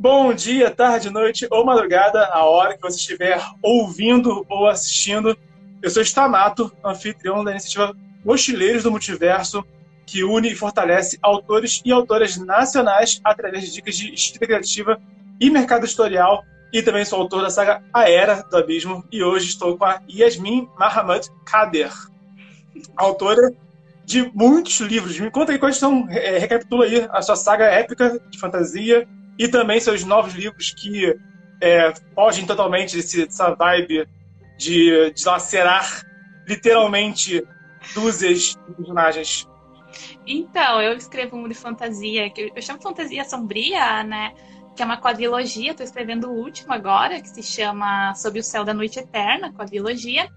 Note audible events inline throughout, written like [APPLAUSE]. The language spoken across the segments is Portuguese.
Bom dia, tarde, noite ou madrugada, a hora que você estiver ouvindo ou assistindo. Eu sou Stamato, anfitrião da iniciativa Mochileiros do Multiverso, que une e fortalece autores e autoras nacionais através de dicas de escrita criativa e mercado editorial. E também sou autor da saga A Era do Abismo. E hoje estou com a Yasmin Mahamad Kader, autora de muitos livros. Me conta aí quais são, é, recapitula aí a sua saga épica de fantasia e também seus novos livros que é, fogem totalmente desse, dessa vibe de, de lacerar literalmente dúzias de personagens. Então, eu escrevo um de fantasia, que eu chamo fantasia sombria, né? Que é uma quadrilogia, estou escrevendo o último agora, que se chama Sob o Céu da Noite Eterna, quadrilogia.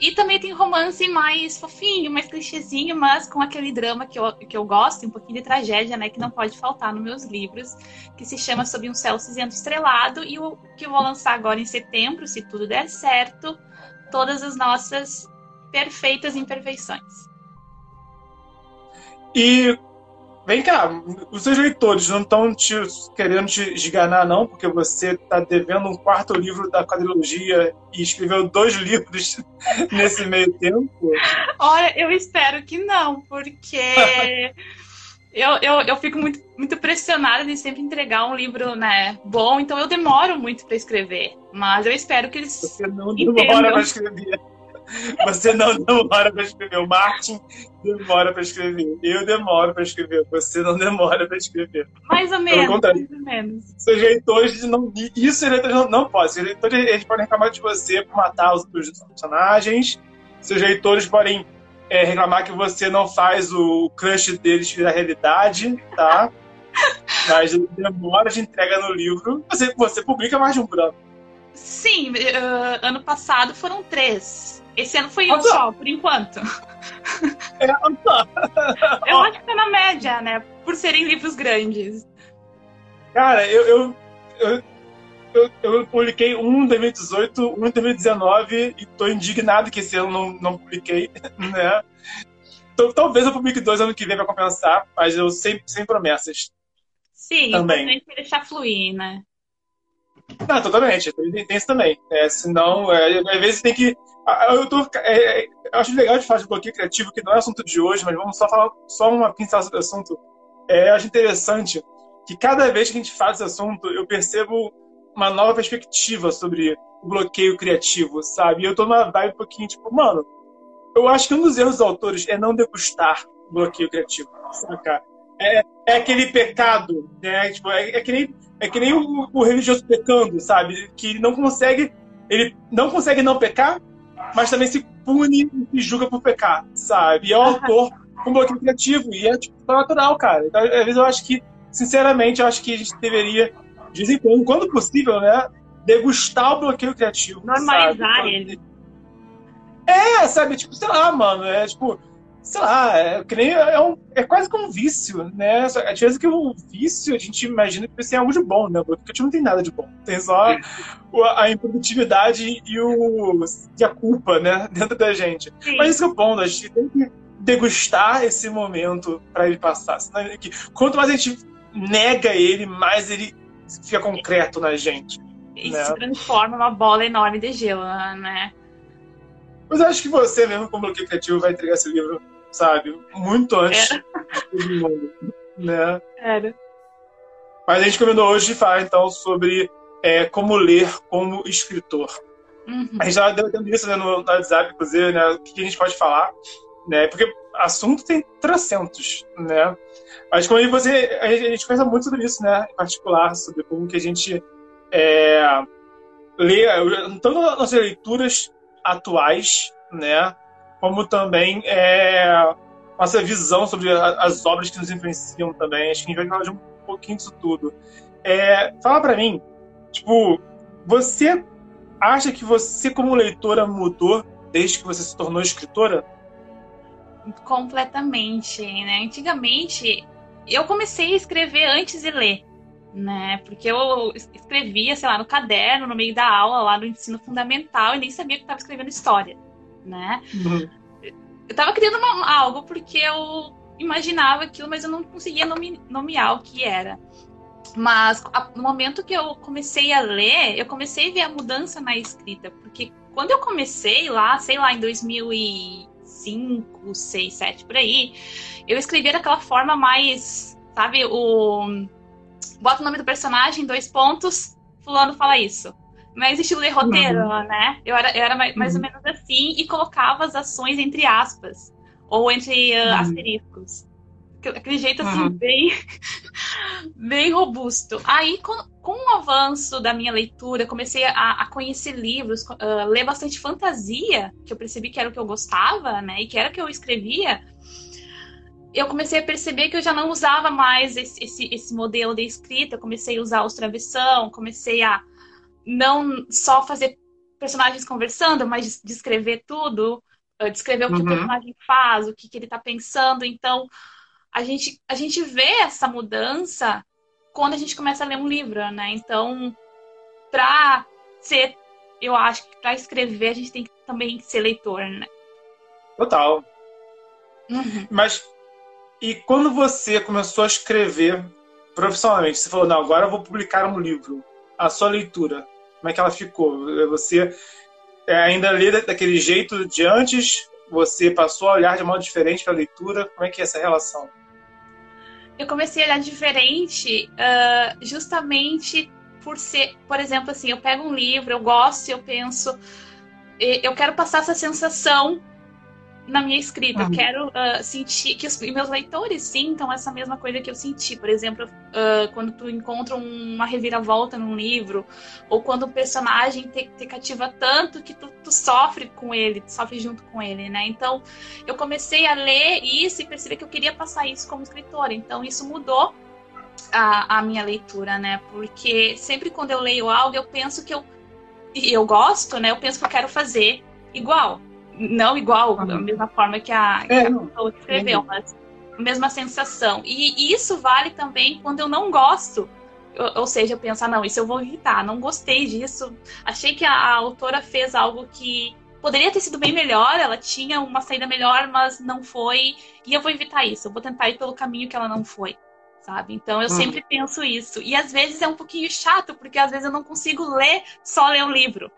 E também tem romance mais fofinho, mais clichêzinho, mas com aquele drama que eu, que eu gosto, um pouquinho de tragédia, né? Que não pode faltar nos meus livros, que se chama Sob um Céu Cinzento Estrelado, e o que eu vou lançar agora em setembro, se tudo der certo, todas as nossas perfeitas imperfeições. E vem cá, os seus leitores não estão te querendo te esganar, não, porque você está devendo um quarto livro da quadrilogia e escreveu dois [LAUGHS] livros [LAUGHS] nesse meio tempo? Olha, eu espero que não, porque [LAUGHS] eu, eu, eu fico muito, muito pressionada de sempre entregar um livro né, bom, então eu demoro muito para escrever. Mas eu espero que eles. Você não demora para escrever. Você não demora para escrever. O Martin demora para escrever. Eu demoro para escrever. Você não demora para escrever. Mais ou menos. Mais ou menos. Não. Isso leitores não, não podem. Seus leitores eles podem reclamar de você por matar os outros personagens. Seus leitores podem é, reclamar que você não faz o crush deles virar realidade, tá? [LAUGHS] Mas demora de entrega no livro. Você, você publica mais de um branco. Sim, uh, ano passado foram três. Esse ano foi um só, por enquanto. É, eu acho que tá na média, né? Por serem livros grandes. Cara, eu, eu, eu, eu, publiquei um em 2018, um em 2019 e tô indignado que esse ano não, não publiquei, [LAUGHS] né? Então, talvez eu publique dois ano que vem pra compensar, mas eu sem, sem promessas. Sim, também. é deixar fluir, né? Não, totalmente. Tem, tem isso também. É, senão, é, às vezes tem que eu, tô, é, é, acho legal de falar de bloqueio criativo, que não é assunto de hoje, mas vamos só falar só uma pincelada sobre o assunto. É, eu acho interessante que cada vez que a gente faz esse assunto, eu percebo uma nova perspectiva sobre o bloqueio criativo, sabe? E eu tô numa vibe um pouquinho, tipo, mano, eu acho que um dos erros dos autores é não degustar o bloqueio criativo, saca? É, é aquele pecado, né? Tipo, é, é que nem, é que nem o, o religioso pecando, sabe? Que não consegue, ele não consegue não pecar, mas também se pune e julga por pecar, sabe? E é o autor com bloqueio criativo, e é tipo, natural, cara. Então, às vezes eu acho que, sinceramente, eu acho que a gente deveria, de vez em quando, quando possível, né, degustar o bloqueio criativo. Normalizar ele. É, sabe? Tipo, sei lá, mano, é tipo sei lá, é, é, um, é quase como um vício, né? A diferença é que o vício a gente imagina que tem algo de bom, né? Porque não tem nada de bom. Tem só a improdutividade e, o, e a culpa, né? [LAUGHS] Dentro da gente. Sim. Mas isso é o ponto, a gente tem que degustar esse momento para ele passar. Senão, que, quanto mais a gente nega ele, mais ele fica concreto na gente. E né? se transforma numa bola enorme de gelo, né? Mas eu acho que você mesmo, como bloqueio criativo, vai entregar esse livro, sabe? Muito antes todo mundo. Né? Era. Mas a gente combinou hoje de falar, então, sobre é, como ler como escritor. Uhum. A gente estava debatendo isso né, no, no WhatsApp, inclusive, né? O que a gente pode falar, né? Porque assunto tem trocentos, né? Mas como você, a gente pensa muito sobre isso, né? Em particular, sobre como que a gente é, lê, tanto nossas leituras atuais, né? Como também é, nossa visão sobre as obras que nos influenciam também. Acho que a gente vai falar de um pouquinho disso tudo. É, fala para mim, tipo, você acha que você como leitora mudou desde que você se tornou escritora? Completamente, né? Antigamente eu comecei a escrever antes de ler né? Porque eu escrevia, sei lá, no caderno, no meio da aula, lá no ensino fundamental, e nem sabia que estava escrevendo história, né? Uhum. Eu estava criando uma, algo porque eu imaginava aquilo, mas eu não conseguia nome, nomear o que era. Mas no momento que eu comecei a ler, eu comecei a ver a mudança na escrita, porque quando eu comecei lá, sei lá, em 2005, 6, 7 por aí, eu escrevia daquela forma mais, sabe, o bota o nome do personagem, dois pontos, fulano fala isso. Mas estilo de roteiro, uhum. né? Eu era, eu era mais, mais uhum. ou menos assim e colocava as ações entre aspas ou entre uh, uhum. asteriscos. Aquele jeito assim, uhum. bem, [LAUGHS] bem robusto. Aí, com, com o avanço da minha leitura, comecei a, a conhecer livros, uh, ler bastante fantasia, que eu percebi que era o que eu gostava, né? E que era o que eu escrevia. Eu comecei a perceber que eu já não usava mais esse, esse, esse modelo de escrita. Eu comecei a usar os travessão, comecei a não só fazer personagens conversando, mas descrever tudo, descrever o que uhum. o personagem faz, o que, que ele está pensando. Então, a gente, a gente vê essa mudança quando a gente começa a ler um livro, né? Então, para ser, eu acho que para escrever a gente tem que também ser leitor, né? Total. Uhum. Mas e quando você começou a escrever profissionalmente, você falou, não, agora eu vou publicar um livro. A sua leitura, como é que ela ficou? Você é, ainda lê daquele jeito de antes? Você passou a olhar de modo diferente para a leitura? Como é que é essa relação? eu comecei a olhar diferente uh, justamente por ser, por exemplo, assim, eu pego um livro, eu gosto, eu penso, eu quero passar essa sensação na minha escrita. Uhum. Eu quero uh, sentir que os meus leitores sintam essa mesma coisa que eu senti. Por exemplo, uh, quando tu encontra uma reviravolta num livro, ou quando o personagem te, te cativa tanto que tu, tu, sofre com ele, tu sofre junto com ele, né? Então, eu comecei a ler isso e perceber que eu queria passar isso como escritora. Então, isso mudou a, a minha leitura, né? Porque sempre quando eu leio algo, eu penso que eu eu gosto, né? Eu penso que eu quero fazer igual não igual, da mesma forma que a, que é, a pessoa que escreveu, mas a mesma sensação. E isso vale também quando eu não gosto. Ou, seja, eu penso, ah, não, isso eu vou evitar, não gostei disso. Achei que a, a autora fez algo que poderia ter sido bem melhor, ela tinha uma saída melhor, mas não foi. E eu vou evitar isso, eu vou tentar ir pelo caminho que ela não foi, sabe? Então eu hum. sempre penso isso. E às vezes é um pouquinho chato, porque às vezes eu não consigo ler só ler um livro.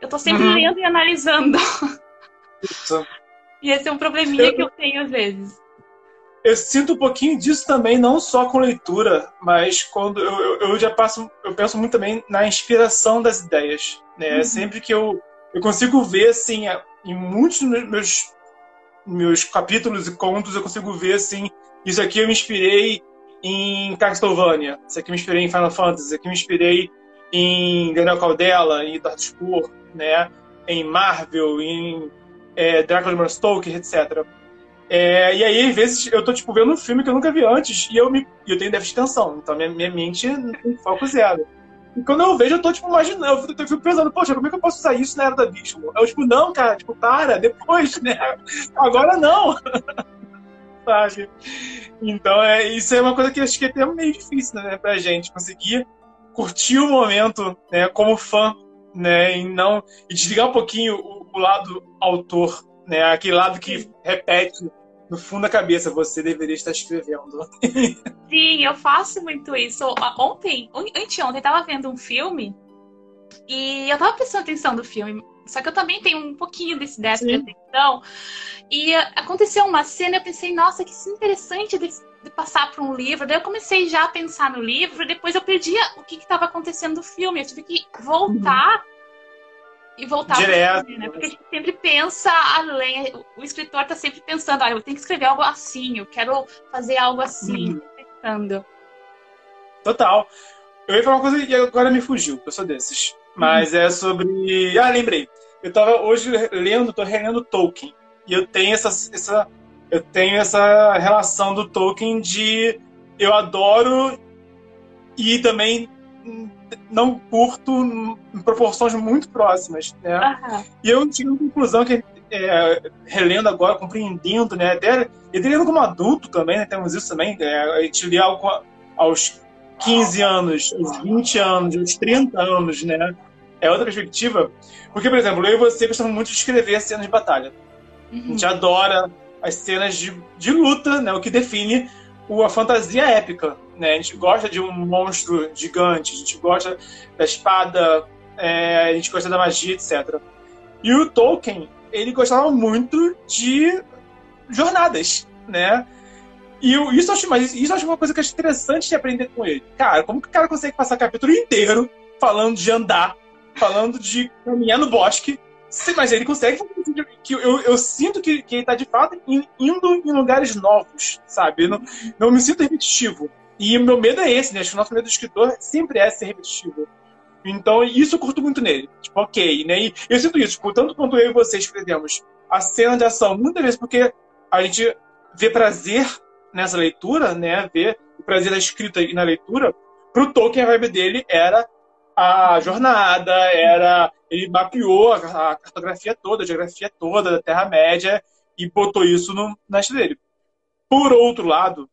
Eu tô sempre lendo e analisando. [LAUGHS] Isso. E esse é um probleminha eu, que eu tenho às vezes. Eu sinto um pouquinho disso também, não só com leitura, mas quando eu, eu, já passo, eu penso muito também na inspiração das ideias. Né? Uhum. Sempre que eu, eu consigo ver, assim, em muitos dos meus, meus capítulos e contos, eu consigo ver, assim, isso aqui eu me inspirei em Castlevania, isso aqui eu me inspirei em Final Fantasy, isso aqui eu me inspirei em Daniel Caldela, em Dark Spur, né? em Marvel, em é, Drácula de Stoker, etc. É, e aí, às vezes, eu tô, tipo, vendo um filme que eu nunca vi antes e eu, me, eu tenho déficit de atenção. Então, minha, minha mente tem foco zero. E quando eu vejo, eu tô, tipo, imaginando, eu fico pensando, poxa, como é que eu posso usar isso na Era do Abismo? Eu, tipo, não, cara, tipo, para, depois, né? Agora não. [LAUGHS] Sabe? Então, é, isso é uma coisa que acho que é até meio difícil, né, pra gente conseguir curtir o momento, né, como fã, né, e não e desligar um pouquinho o, lado autor, né? Aquele lado que repete no fundo da cabeça, você deveria estar escrevendo. [LAUGHS] Sim, eu faço muito isso. Ontem, anteontem, eu tava vendo um filme e eu tava prestando atenção no filme. Só que eu também tenho um pouquinho desse déficit de atenção. E aconteceu uma cena eu pensei, nossa, que interessante de, de passar para um livro. Daí eu comecei já a pensar no livro, depois eu perdi o que estava acontecendo no filme. Eu tive que voltar uhum e voltar Direto. Filme, né? Porque a gente sempre pensa além. O escritor está sempre pensando, ah, eu tenho que escrever algo assim, eu quero fazer algo assim, uhum. pensando. Total. Eu ia falar uma coisa e agora me fugiu, eu sou desses. Mas uhum. é sobre. Ah, lembrei. Eu estava hoje lendo, estou relendo Tolkien. E eu tenho essa, essa, eu tenho essa relação do Tolkien de eu adoro e também não curto em proporções muito próximas, né? Uhum. E eu tive uma conclusão que, é, relendo agora, compreendendo, né? Até, e lendo como adulto também, né? Temos isso também. É, a gente lê algo aos 15 anos, aos 20 anos, aos 30 anos, né? É outra perspectiva. Porque, por exemplo, eu e você gostamos muito de escrever cenas de batalha. Uhum. A gente adora as cenas de, de luta, né? O que define a fantasia épica, né? A gente gosta de um monstro gigante, a gente gosta da espada, é, a gente gosta da magia, etc. E o Tolkien, ele gostava muito de jornadas, né? E eu, isso, eu acho, mas isso eu acho uma coisa que é interessante de aprender com ele. Cara, como que o cara consegue passar o capítulo inteiro falando de andar, falando de caminhar no bosque, mas ele consegue que eu, eu sinto que, que ele está de fato indo em lugares novos, sabe? Eu não, não me sinto repetitivo. E o meu medo é esse, né? Acho que o nosso medo do escritor sempre é ser repetitivo. Então, isso eu curto muito nele. Tipo, ok, né? E eu sinto isso, tipo, tanto quanto eu e você escrevemos a cena de ação, muitas vezes porque a gente vê prazer nessa leitura, né? Vê o prazer da escrita e na leitura. Pro Tolkien, a vibe dele era a jornada, era ele mapeou a, cartografia toda, a geografia toda da Terra-média e botou isso no, na dele. Por outro lado,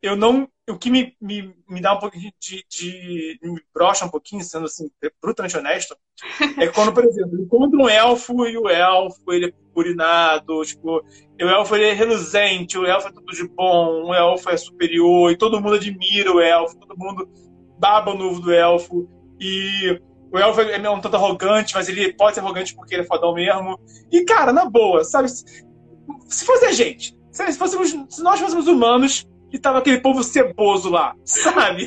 eu não. O que me, me, me dá um pouquinho de, de, me brocha um pouquinho, sendo assim, brutalmente honesto, [LAUGHS] é quando, por exemplo, encontra um elfo e o elfo ele é purinado, tipo, o elfo ele é reluzente, o elfo é tudo de bom, o elfo é superior, e todo mundo admira o elfo, todo mundo baba o novo do elfo, e o elfo é um tanto arrogante, mas ele pode ser arrogante porque ele é fodão mesmo. E, cara, na boa, sabe? Se fosse a gente, se, fôssemos, se nós fôssemos humanos e tava aquele povo ceboso lá, [LAUGHS] sabe?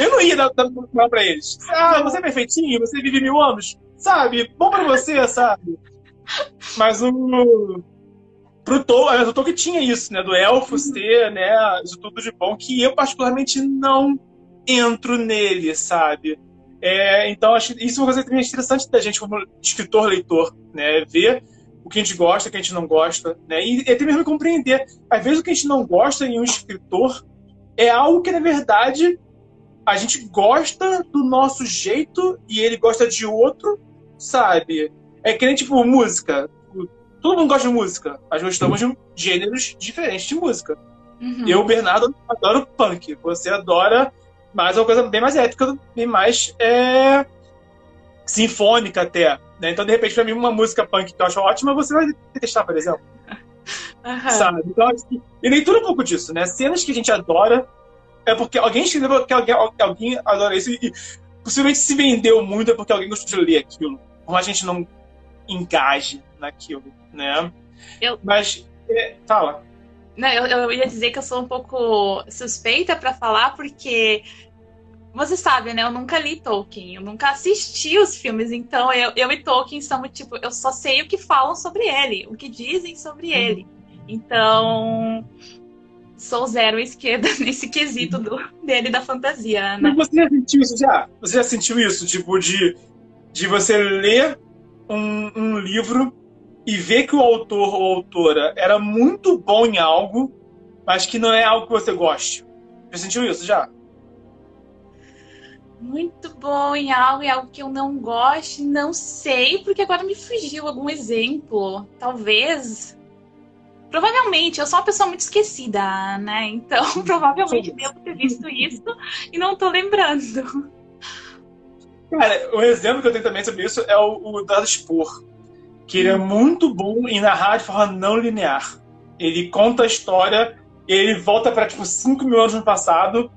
Eu não ia dar, dar mal pra eles. Ah, você é perfeitinho, você vive mil anos, sabe? Bom pra você, sabe? Mas o. Pro Tolkien, o Tolkien tinha isso, né? Do elfo ser, né? Isso tudo de bom, que eu particularmente não entro nele, sabe? É, então, acho isso é uma coisa também interessante da gente como escritor, leitor, né? Ver o que a gente gosta, o que a gente não gosta, né? E até mesmo compreender. Às vezes o que a gente não gosta em um escritor é algo que, na verdade, a gente gosta do nosso jeito e ele gosta de outro, sabe? É que nem, tipo, música. Todo mundo gosta de música, mas gostamos de gêneros diferentes de música. Uhum. Eu, Bernardo, adoro punk. Você adora mas é uma coisa bem mais épica, bem mais é, sinfônica até. Né? Então, de repente, pra mim, uma música punk que eu acho ótima, você vai testar, por exemplo. [LAUGHS] Uhum. Sabe? Então, assim, e leitura é um pouco disso, né? Cenas que a gente adora é porque alguém escreveu que alguém, alguém adora isso e, possivelmente se vendeu muito é porque alguém gostou de ler aquilo. Como a gente não engaje naquilo, né? Eu... Mas, é, fala. Não, eu, eu ia dizer que eu sou um pouco suspeita para falar, porque você sabe, né? Eu nunca li Tolkien, eu nunca assisti os filmes, então eu, eu e Tolkien somos tipo, eu só sei o que falam sobre ele, o que dizem sobre uhum. ele. Então, sou zero esquerda [LAUGHS] nesse quesito do, dele da fantasia, né? Mas você já sentiu isso já? Você já sentiu isso? Tipo, de, de você ler um, um livro e ver que o autor ou autora era muito bom em algo, mas que não é algo que você goste. Já sentiu isso já? Muito bom em algo e algo que eu não goste, não sei, porque agora me fugiu algum exemplo. Talvez. Provavelmente, eu sou uma pessoa muito esquecida, né? Então, [LAUGHS] provavelmente devo ter visto isso e não tô lembrando. Cara, o exemplo que eu tenho também sobre isso é o, o Dado Spor que ele é muito bom em narrar de forma não linear. Ele conta a história, ele volta para tipo 5 mil anos no passado,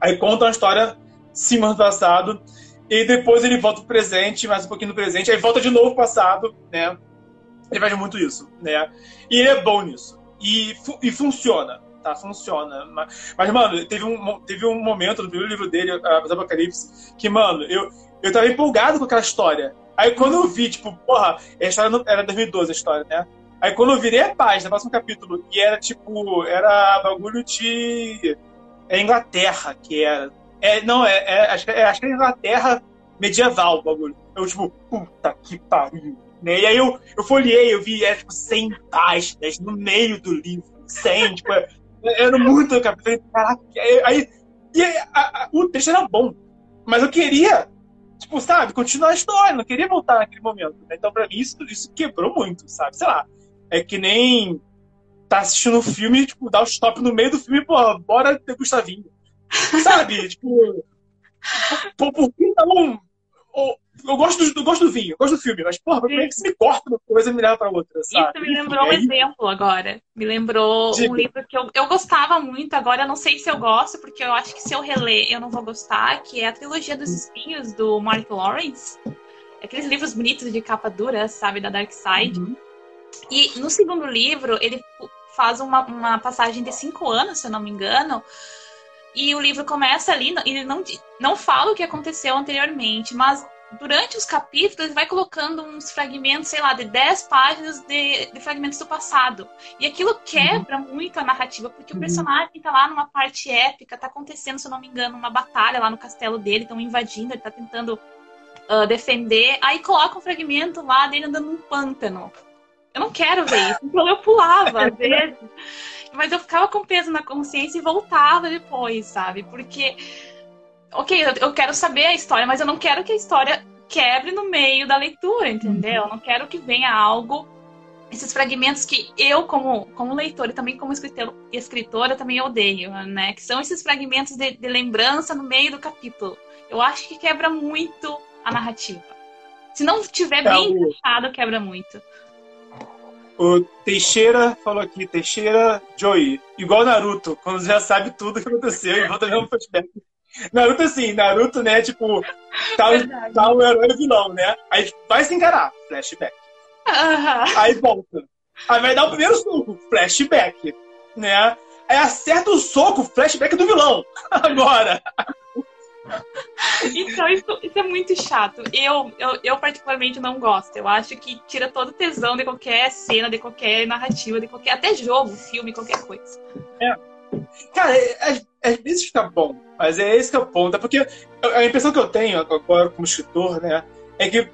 aí conta uma história 5 anos no passado, e depois ele volta pro presente, mais um pouquinho no presente, aí volta de novo pro passado, né? Ele faz muito isso, né? E ele é bom nisso. E, fu e funciona, tá? Funciona. Mas, mas, mano, teve um, teve um momento no primeiro livro dele, Apocalipse, que, mano, eu, eu tava empolgado com aquela história. Aí quando eu vi, tipo, porra, a história era 2012 a história, né? Aí quando eu virei a página, próximo capítulo, e era tipo, era bagulho de. É Inglaterra que era. É, não, é, é acho, é, acho que é Inglaterra medieval o bagulho. Eu, tipo, puta que pariu. Né? E aí eu, eu folhei, eu vi, era tipo 100 páginas no meio do livro. 100, tipo, é, era muito capítulo. Caraca, aí. E aí, a, a, o texto era bom. Mas eu queria tipo, sabe, continuar a história, não queria voltar naquele momento. Né? Então, pra mim, isso, isso quebrou muito, sabe? Sei lá. É que nem tá assistindo um filme, tipo, dá o um stop no meio do filme, pô, bora ter Gustavinho. Sabe? [LAUGHS] tipo, por, por que não eu gosto, do, eu gosto do vinho, eu gosto do filme, mas, porra, como é que você me corta uma coisa e me leva pra outra, sabe? Isso me lembrou um exemplo agora. Me lembrou Diga. um livro que eu, eu gostava muito, agora eu não sei se eu gosto, porque eu acho que se eu reler eu não vou gostar, que é a trilogia dos espinhos, do Mark Lawrence. Aqueles livros bonitos de capa dura, sabe, da Dark Side. Uhum. E no segundo livro, ele faz uma, uma passagem de cinco anos, se eu não me engano, e o livro começa ali, ele não, não fala o que aconteceu anteriormente, mas durante os capítulos, ele vai colocando uns fragmentos, sei lá, de 10 páginas de, de fragmentos do passado. E aquilo quebra uhum. muito a narrativa, porque uhum. o personagem tá lá numa parte épica, tá acontecendo, se eu não me engano, uma batalha lá no castelo dele, estão invadindo, ele tá tentando uh, defender. Aí coloca um fragmento lá dele andando num pântano. Eu não quero ver isso. Então eu pulava, às [LAUGHS] vezes. Mas eu ficava com peso na consciência e voltava depois, sabe? Porque ok, eu quero saber a história, mas eu não quero que a história quebre no meio da leitura, entendeu? Eu não quero que venha algo, esses fragmentos que eu, como, como leitora e também como escritor, escritora, também odeio, né? Que são esses fragmentos de, de lembrança no meio do capítulo. Eu acho que quebra muito a narrativa. Se não tiver é bem fechado, quebra muito. O Teixeira falou aqui, Teixeira Joey, igual Naruto, quando já sabe tudo o que aconteceu e volta mesmo flashback. Naruto, assim, Naruto, né, tipo, tá, tá o herói vilão, né? Aí vai se encarar, flashback. Uhum. Aí volta. Aí vai dar o primeiro soco, flashback, né? Aí acerta o soco, flashback do vilão. [LAUGHS] Agora. Então, isso, isso, é muito chato. Eu, eu, eu, particularmente, não gosto. Eu acho que tira todo o tesão de qualquer cena, de qualquer narrativa, de qualquer. até jogo, filme, qualquer coisa. É. Cara, às, às vezes fica bom, mas é esse que é o ponto. É porque a impressão que eu tenho agora como escritor, né, é que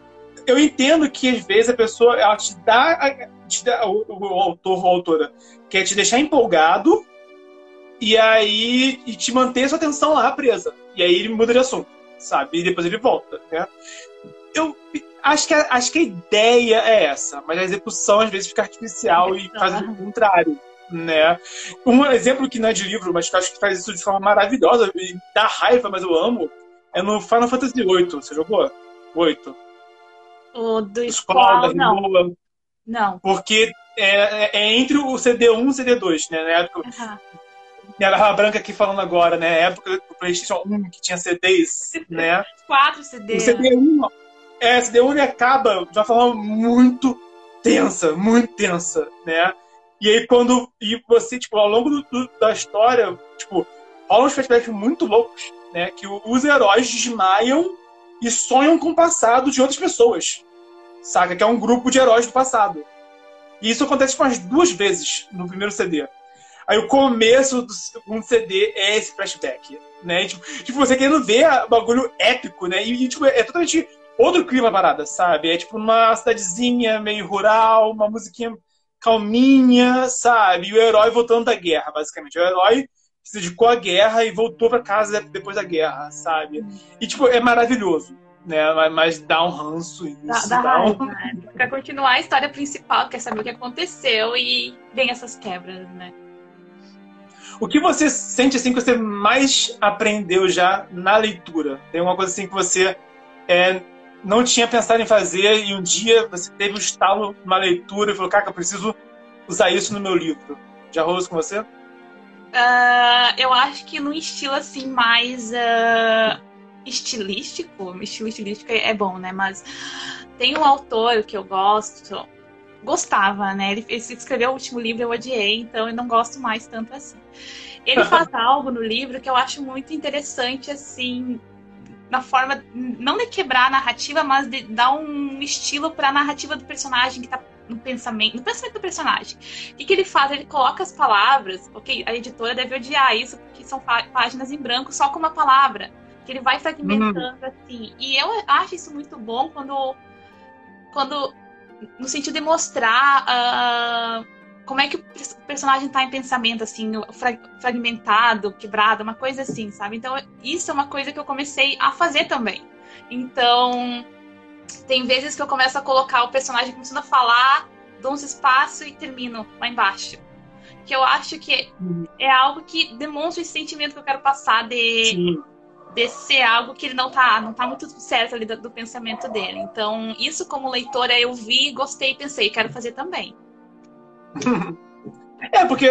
eu entendo que às vezes a pessoa ela te dá, te dá o, o, autor ou a autora quer te deixar empolgado e aí e te manter sua atenção lá presa. E aí ele muda de assunto, sabe? E depois ele volta, né? Eu acho que, a, acho que a ideia é essa, mas a execução às vezes fica artificial e faz o contrário né? Um exemplo que não é de livro, mas que acho que faz isso de forma maravilhosa e dá raiva, mas eu amo, é no Final Fantasy VIII. Você jogou? 8. O do Escola, da não. Não. Porque é, é, é, entre o CD1 e o CD2, né? Na época. Uhum. Minha barra branca aqui falando agora, né? Época do PlayStation 1 que tinha CDs, né? Quatro CDs. O CD1, é, CD1 acaba de uma forma muito tensa, muito tensa, né? E aí, quando. E você, tipo, ao longo do, do, da história, tipo, rolam uns flashbacks muito loucos, né? Que os heróis desmaiam e sonham com o passado de outras pessoas. Saca? Que é um grupo de heróis do passado. E isso acontece umas duas vezes no primeiro CD. Aí o começo do segundo CD é esse flashback, né? Tipo, tipo você querendo ver o bagulho épico, né? E, tipo, é totalmente outro clima parada, sabe? É tipo uma cidadezinha meio rural, uma musiquinha calminha, sabe? E o herói voltando da guerra, basicamente. O herói se dedicou à guerra e voltou para casa depois da guerra, sabe? E, tipo, é maravilhoso. Né, mas dá um ranço isso. Dá, dá, um... né? Pra continuar a história principal, quer saber o que aconteceu e vem essas quebras, né? O que você sente assim que você mais aprendeu já na leitura? Tem alguma coisa assim que você é, não tinha pensado em fazer e um dia você teve um estalo numa leitura e falou, cara, eu preciso usar isso no meu livro. Já rolou isso com você? Uh, eu acho que num estilo assim mais uh, estilístico, estilo estilístico é bom, né? Mas tem um autor que eu gosto, gostava, né? Ele, ele escreveu o último livro, eu odiei, então eu não gosto mais tanto assim. Ele faz [LAUGHS] algo no livro que eu acho muito interessante, assim, na forma, não de quebrar a narrativa, mas de dar um estilo para a narrativa do personagem que está no pensamento, no pensamento do personagem. O que, que, ele faz? Ele coloca as palavras, ok, a editora deve odiar isso, porque são páginas em branco só com uma palavra, que ele vai fragmentando uhum. assim. E eu acho isso muito bom quando, quando no sentido de mostrar uh, como é que o personagem tá em pensamento, assim, fragmentado, quebrado, uma coisa assim, sabe? Então, isso é uma coisa que eu comecei a fazer também. Então, tem vezes que eu começo a colocar o personagem começando a falar, dou uns espaços e termino lá embaixo. Que eu acho que é algo que demonstra esse sentimento que eu quero passar de, de ser algo que ele não tá, não tá muito certo ali do, do pensamento dele. Então, isso como leitora eu vi, gostei e pensei, quero fazer também. [LAUGHS] é, porque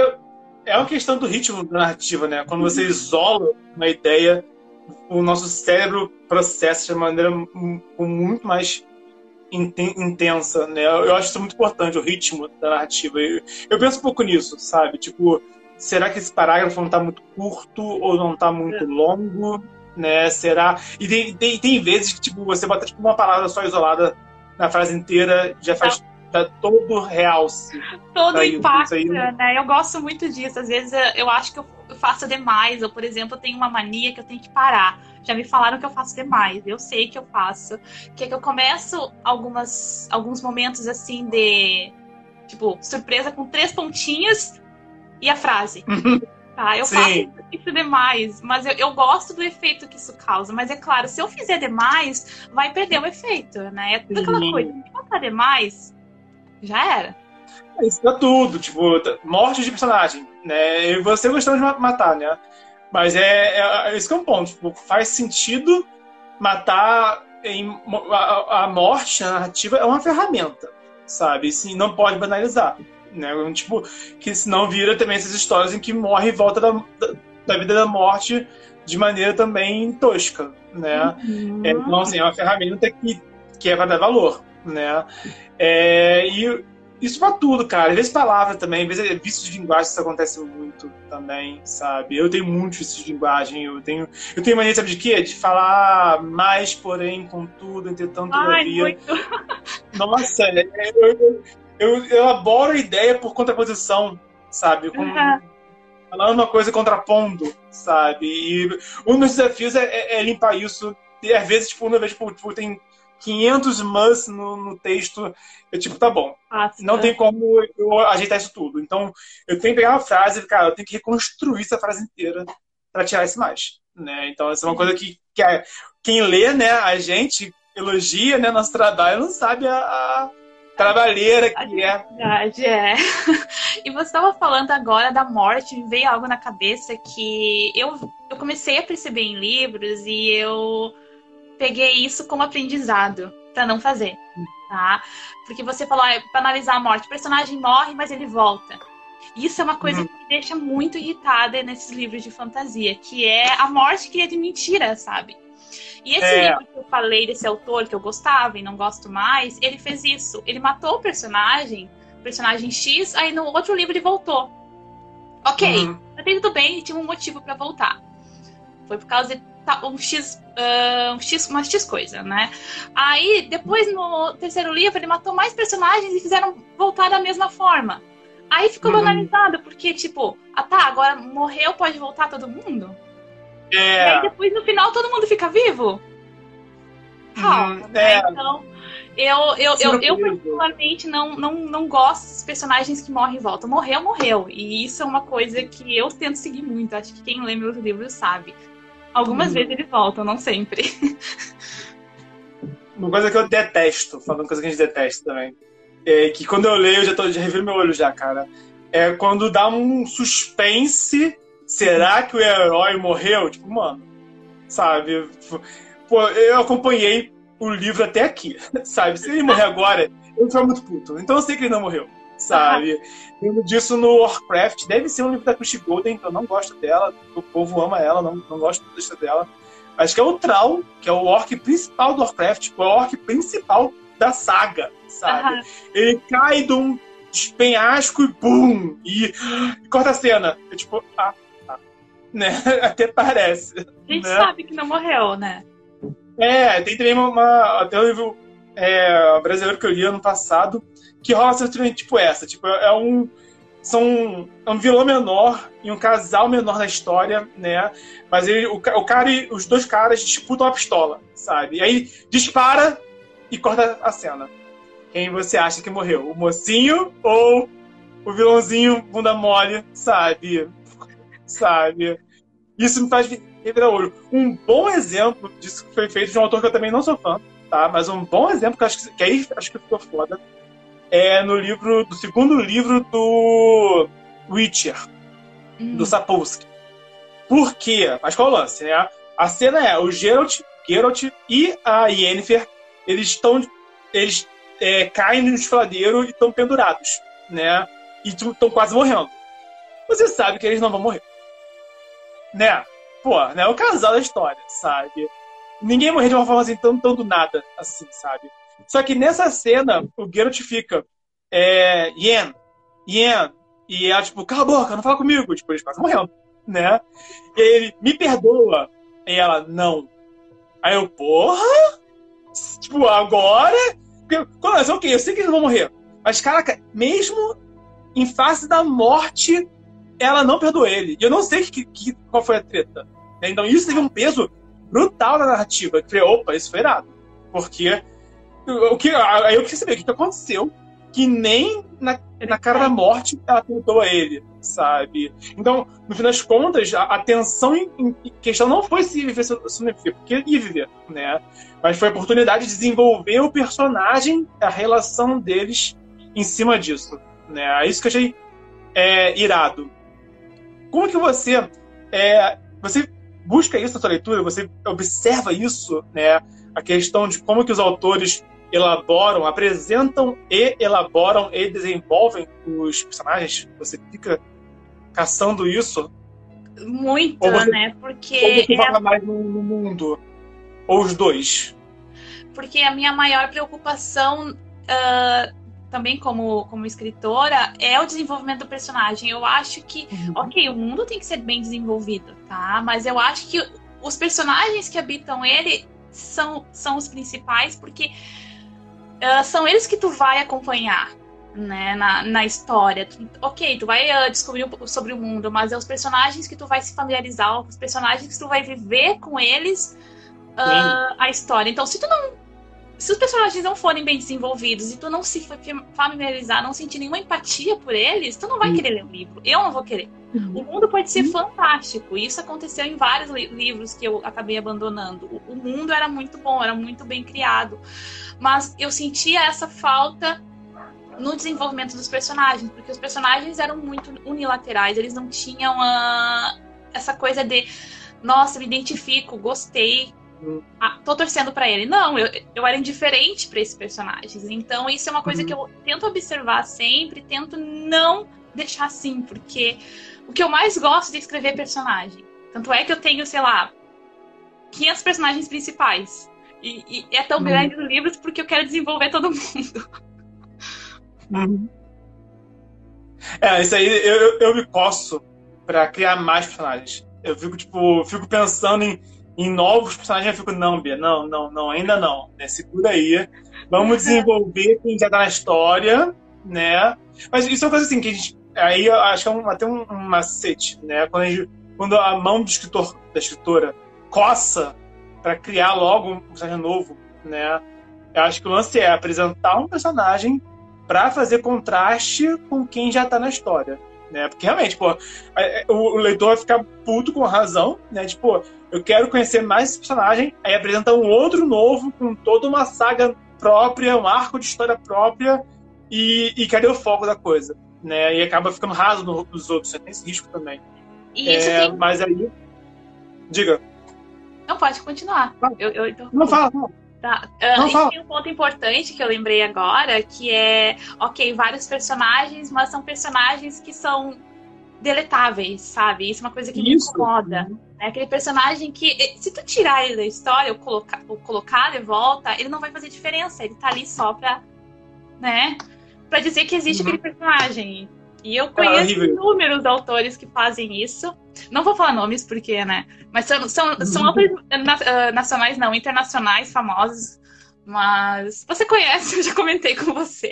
é uma questão do ritmo da narrativa, né? Quando você isola uma ideia, o nosso cérebro processa de maneira muito mais intensa, né? Eu acho isso muito importante, o ritmo da narrativa. Eu, eu penso um pouco nisso, sabe? Tipo, será que esse parágrafo não está muito curto ou não está muito longo, né? Será? E tem, tem, tem vezes que tipo você bota tipo uma palavra só isolada na frase inteira já faz tá todo realce. Todo tá impacto, aí, né? Eu gosto muito disso. Às vezes eu acho que eu faço demais, ou por exemplo, eu tenho uma mania que eu tenho que parar. Já me falaram que eu faço demais, eu sei que eu faço. Que é que eu começo algumas, alguns momentos assim de tipo, surpresa com três pontinhas e a frase. [LAUGHS] Tá, eu Sim. faço isso demais, mas eu, eu, gosto do efeito que isso causa. Mas é claro, se eu fizer demais, vai perder o efeito, né? É tudo aquela coisa. Se botar demais, já era. Isso é tudo, tipo, morte de personagem, né? E você gostando de matar, né? Mas é, é, é esse que é um ponto. Tipo, faz sentido matar em, a, a, morte a narrativa é uma ferramenta, sabe? Sim, não pode banalizar. Né? Tipo, que senão vira também essas histórias em que morre e volta da, da, da vida da morte de maneira também tosca, né? Uhum. É, então, assim, é uma ferramenta que, que é para dar valor, né? É, e isso pra tudo, cara. Às vezes palavra também, às vezes vício de linguagem, isso acontece muito também, sabe? Eu tenho muito vício de linguagem, eu tenho. Eu tenho mania, sabe de quê? De falar mais, porém, contudo, entretanto, muito. Nossa, é, eu, eu, eu, elaboro a ideia por contraposição, sabe? Com, uhum. Falando uma coisa contrapondo, sabe? E um dos desafios é, é, é limpar isso. E às vezes, tipo, uma vez, tipo, tipo tem 500 mas no, no texto. Eu, tipo, tá bom. Ah, não tem como eu ajeitar isso tudo. Então, eu tenho que pegar uma frase e, cara, eu tenho que reconstruir essa frase inteira para tirar esse mais. Né? Então, essa é uma coisa que, que é, quem lê, né, a gente elogia né, nosso trabalho não sabe a, a trabalheira que é. Verdade, é. [LAUGHS] E você estava falando agora da morte, me veio algo na cabeça que eu, eu comecei a perceber em livros e eu peguei isso como aprendizado para não fazer, tá? Porque você falou, ah, para analisar a morte, o personagem morre, mas ele volta. Isso é uma coisa uhum. que me deixa muito irritada nesses livros de fantasia, que é a morte que é de mentira, sabe? E esse é. livro que eu falei desse autor que eu gostava e não gosto mais, ele fez isso. Ele matou o personagem, personagem X, aí no outro livro ele voltou. Ok, uhum. até tudo bem, tinha um motivo para voltar. Foi por causa de tá, um X, um X, uma X coisa, né? Aí, depois no terceiro livro, ele matou mais personagens e fizeram voltar da mesma forma. Aí ficou uhum. banalizado, porque, tipo, ah tá, agora morreu, pode voltar todo mundo? É. E aí depois no final todo mundo fica vivo? Uhum. é. Então, eu, eu, eu, eu, particularmente não, não, não gosto dos personagens que morrem e voltam. Morreu, morreu. E isso é uma coisa que eu tento seguir muito. Acho que quem lê meus livros sabe. Algumas hum. vezes ele volta, não sempre. Uma coisa que eu detesto, falando coisa que a gente detesta também, é que quando eu leio, eu já, tô, já reviro meu olho já, cara. É quando dá um suspense, será que o herói morreu? Tipo, mano, sabe? Pô, eu acompanhei o livro até aqui, [LAUGHS] sabe? Se ele morrer agora, eu vou muito puto. Então eu sei que ele não morreu sabe? Lembro disso no Warcraft. Deve ser um livro da Christie Golden, que eu não gosto dela. O povo ama ela, não, não gosto da dela. Acho que é o Troll, que é o orc principal do Warcraft, tipo, é o orc principal da saga, sabe? Uhum. Ele cai de um penhasco e bum! E, e corta a cena. É tipo, ah. Né? [LAUGHS] Até parece. A gente né? sabe que não morreu, né? É, tem também uma, uma até um livro é, brasileiro que eu li ano passado, que rola uma tipo essa. Tipo, é um. São é um vilão menor e um casal menor na história, né? Mas ele, o, o cara e os dois caras disputam a pistola, sabe? E aí dispara e corta a cena. Quem você acha que morreu? O mocinho ou o vilãozinho bunda mole, sabe? Sabe? Isso me faz virar olho. Um bom exemplo disso que foi feito de um autor que eu também não sou fã, tá? Mas um bom exemplo que, acho que, que aí acho que ficou foda é no livro, do segundo livro do Witcher, hum. do Sapolsky. Por quê? Mas qual é o lance, né? A cena é o Geralt, Geralt e a Yennefer, eles estão eles é, caem no desfiladeiro e estão pendurados, né? E estão quase morrendo. Você sabe que eles não vão morrer. Né? Pô, né? O casal da história, sabe? Ninguém morrer de uma forma assim tão, tão do nada, assim, sabe? Só que nessa cena, o Geralt fica é, Yen, Yen, e ela, tipo, cala a boca, não fala comigo. Tipo, eles quase morrendo, né? E ele, me perdoa. E ela, não. Aí eu, porra? Tipo, agora? Quando ok, eu sei que eles vão morrer. Mas, caraca, mesmo em face da morte, ela não perdoou ele. E eu não sei que, que, qual foi a treta. Então isso teve um peso brutal na narrativa. Falei, opa, isso foi errado. Porque o que, aí eu quis saber o que aconteceu que nem na, na cara da morte ela perdoa ele, sabe? Então, no fim das contas, a, a tensão em, em, questão não foi se viver se não viver, porque ele ia viver, né? Mas foi a oportunidade de desenvolver o personagem, a relação deles em cima disso, né? É isso que eu achei é, irado. Como que você é, você busca isso na sua leitura? Você observa isso, né? A questão de como que os autores elaboram, apresentam e elaboram e desenvolvem os personagens? Você fica caçando isso? Muito, você, né? Porque. Ou você é... mais no, no, mundo? Ou os dois? Porque a minha maior preocupação. Uh, também como, como escritora, é o desenvolvimento do personagem. Eu acho que, uhum. ok, o mundo tem que ser bem desenvolvido, tá? Mas eu acho que os personagens que habitam ele são, são os principais, porque uh, são eles que tu vai acompanhar. Né, na, na história. Tu, ok, tu vai uh, descobrir sobre o mundo, mas é os personagens que tu vai se familiarizar, os personagens que tu vai viver com eles uh, a história. Então, se tu não. Se os personagens não forem bem desenvolvidos e tu não se familiarizar, não sentir nenhuma empatia por eles, tu não vai querer ler o livro. Eu não vou querer. Uhum. O mundo pode ser uhum. fantástico. Isso aconteceu em vários li livros que eu acabei abandonando. O, o mundo era muito bom, era muito bem criado mas eu sentia essa falta no desenvolvimento dos personagens, porque os personagens eram muito unilaterais, eles não tinham a, essa coisa de, nossa, me identifico, gostei, ah, tô torcendo para ele. Não, eu, eu era indiferente para esses personagens. Então, isso é uma coisa uhum. que eu tento observar sempre, tento não deixar assim, porque o que eu mais gosto de escrever é personagem. Tanto é que eu tenho, sei lá, 500 personagens principais. E, e é tão hum. grande os livros porque eu quero desenvolver todo mundo. [LAUGHS] Hum. É, isso aí eu, eu, eu me coço para criar mais personagens. Eu fico, tipo, fico pensando em, em novos personagens, eu fico, não, Bia, não, não, não, ainda não. Né? Segura aí. Vamos desenvolver quem já tá na história, né? Mas isso é uma coisa assim que a gente. Aí eu acho que é um, até um, um macete, né? Quando a, gente, quando a mão do escritor, da escritora, coça para criar logo um personagem novo, né? Eu acho que o lance é apresentar um personagem para fazer contraste com quem já tá na história, né? Porque realmente, pô, o leitor vai ficar puto com razão, né? Tipo, eu quero conhecer mais esse personagem, aí apresenta um outro novo com toda uma saga própria, um arco de história própria e, e cadê o foco da coisa, né? E acaba ficando raso nos outros, tem esse risco também. E isso é, tem... Mas aí, diga. Não, pode continuar. Eu, eu, não fala, não. Tá. Uh, não, fala. tem um ponto importante que eu lembrei agora, que é, ok, vários personagens, mas são personagens que são deletáveis, sabe? Isso é uma coisa que me incomoda. É aquele personagem que, eh, se tu tirar ele da história ou colocar, ou colocar de volta, ele não vai fazer diferença. Ele tá ali só pra, né? Pra dizer que existe uhum. aquele personagem. E eu conheço é inúmeros autores que fazem isso. Não vou falar nomes porque, né? Mas são, são, são [LAUGHS] autores uh, nacionais, não, internacionais, famosos. Mas você conhece, [LAUGHS] eu já comentei com você.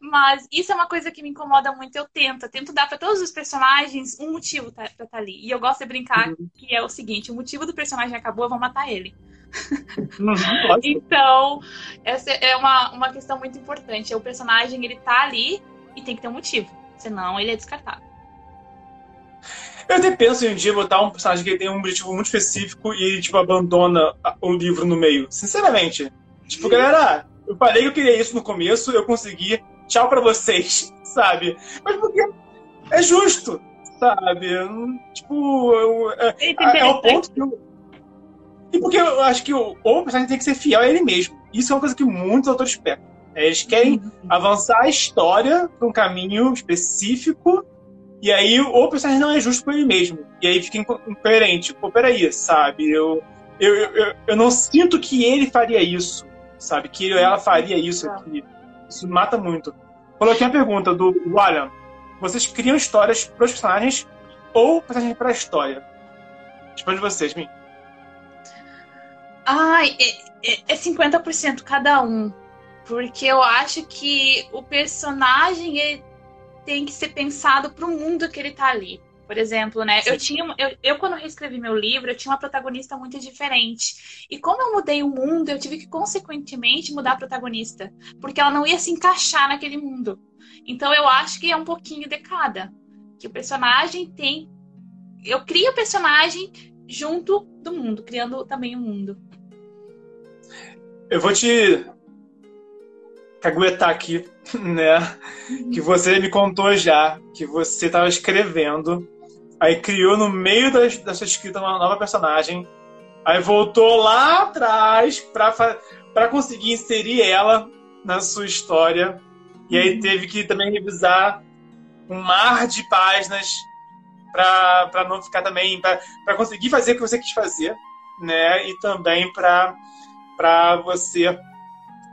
Mas isso é uma coisa que me incomoda muito. Eu tento, eu tento dar para todos os personagens um motivo para estar tá ali. E eu gosto de brincar uhum. que é o seguinte: o motivo do personagem acabou, eu vou matar ele. [LAUGHS] Uhum, então, essa é uma, uma questão muito importante. O personagem, ele tá ali e tem que ter um motivo. Senão ele é descartado. Eu até penso em um dia botar um personagem que tem um objetivo muito específico e ele, tipo, abandona o livro no meio. Sinceramente. Tipo, galera, eu falei que eu queria isso no começo, eu consegui. Tchau pra vocês, [LAUGHS] sabe? Mas porque é justo, sabe? Tipo, eu, é, é, é, o ponto que eu. E porque eu acho que o, o personagem tem que ser fiel a ele mesmo. Isso é uma coisa que muitos autores pecam. Eles querem uhum. avançar a história para um caminho específico, e aí o personagem não é justo com ele mesmo. E aí fica incoerente. Pô, peraí, sabe? Eu, eu, eu, eu não sinto que ele faria isso, sabe? Que ele ou ela faria isso aqui. Isso mata muito. Coloquei a pergunta do William. Vocês criam histórias para os personagens ou personagens para a história? Responde vocês, mim. Ai, é, é, é 50% cada um. Porque eu acho que o personagem tem que ser pensado para o mundo que ele tá ali. Por exemplo, né? Eu tinha, eu, eu quando reescrevi meu livro, eu tinha uma protagonista muito diferente. E como eu mudei o mundo, eu tive que consequentemente mudar a protagonista, porque ela não ia se encaixar naquele mundo. Então eu acho que é um pouquinho de cada, que o personagem tem, eu crio o personagem junto do mundo, criando também o mundo. Eu vou te caguetar aqui, [LAUGHS] né? Que você me contou já que você estava escrevendo Aí criou no meio da, sua escrita uma nova personagem. Aí voltou lá atrás para conseguir inserir ela na sua história. E aí uhum. teve que também revisar um mar de páginas para não ficar também. para conseguir fazer o que você quis fazer, né? E também para você.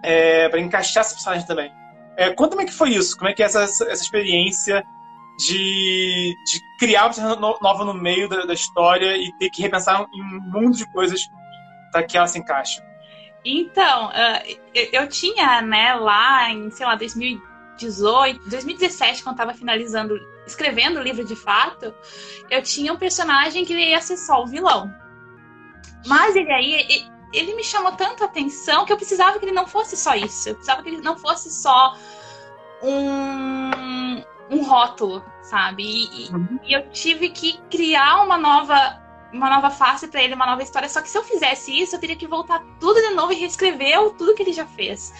É, para encaixar esse personagem também. É, conta como é que foi isso, como é que é essa, essa experiência de, de criar uma nova no meio da, da, história e ter que repensar em um mundo de coisas para que ela se encaixe. Então, uh, eu tinha, né, lá em, sei lá, 2018, 2017, quando estava finalizando, escrevendo o livro de fato, eu tinha um personagem que ia ser só o vilão. Mas ele aí, ele me chamou tanto a atenção que eu precisava que ele não fosse só isso. Eu precisava que ele não fosse só um, um rótulo, sabe? E, uhum. e, eu tive que criar uma nova uma nova face para ele, uma nova história. Só que se eu fizesse isso, eu teria que voltar tudo de novo e reescrever tudo que ele já fez.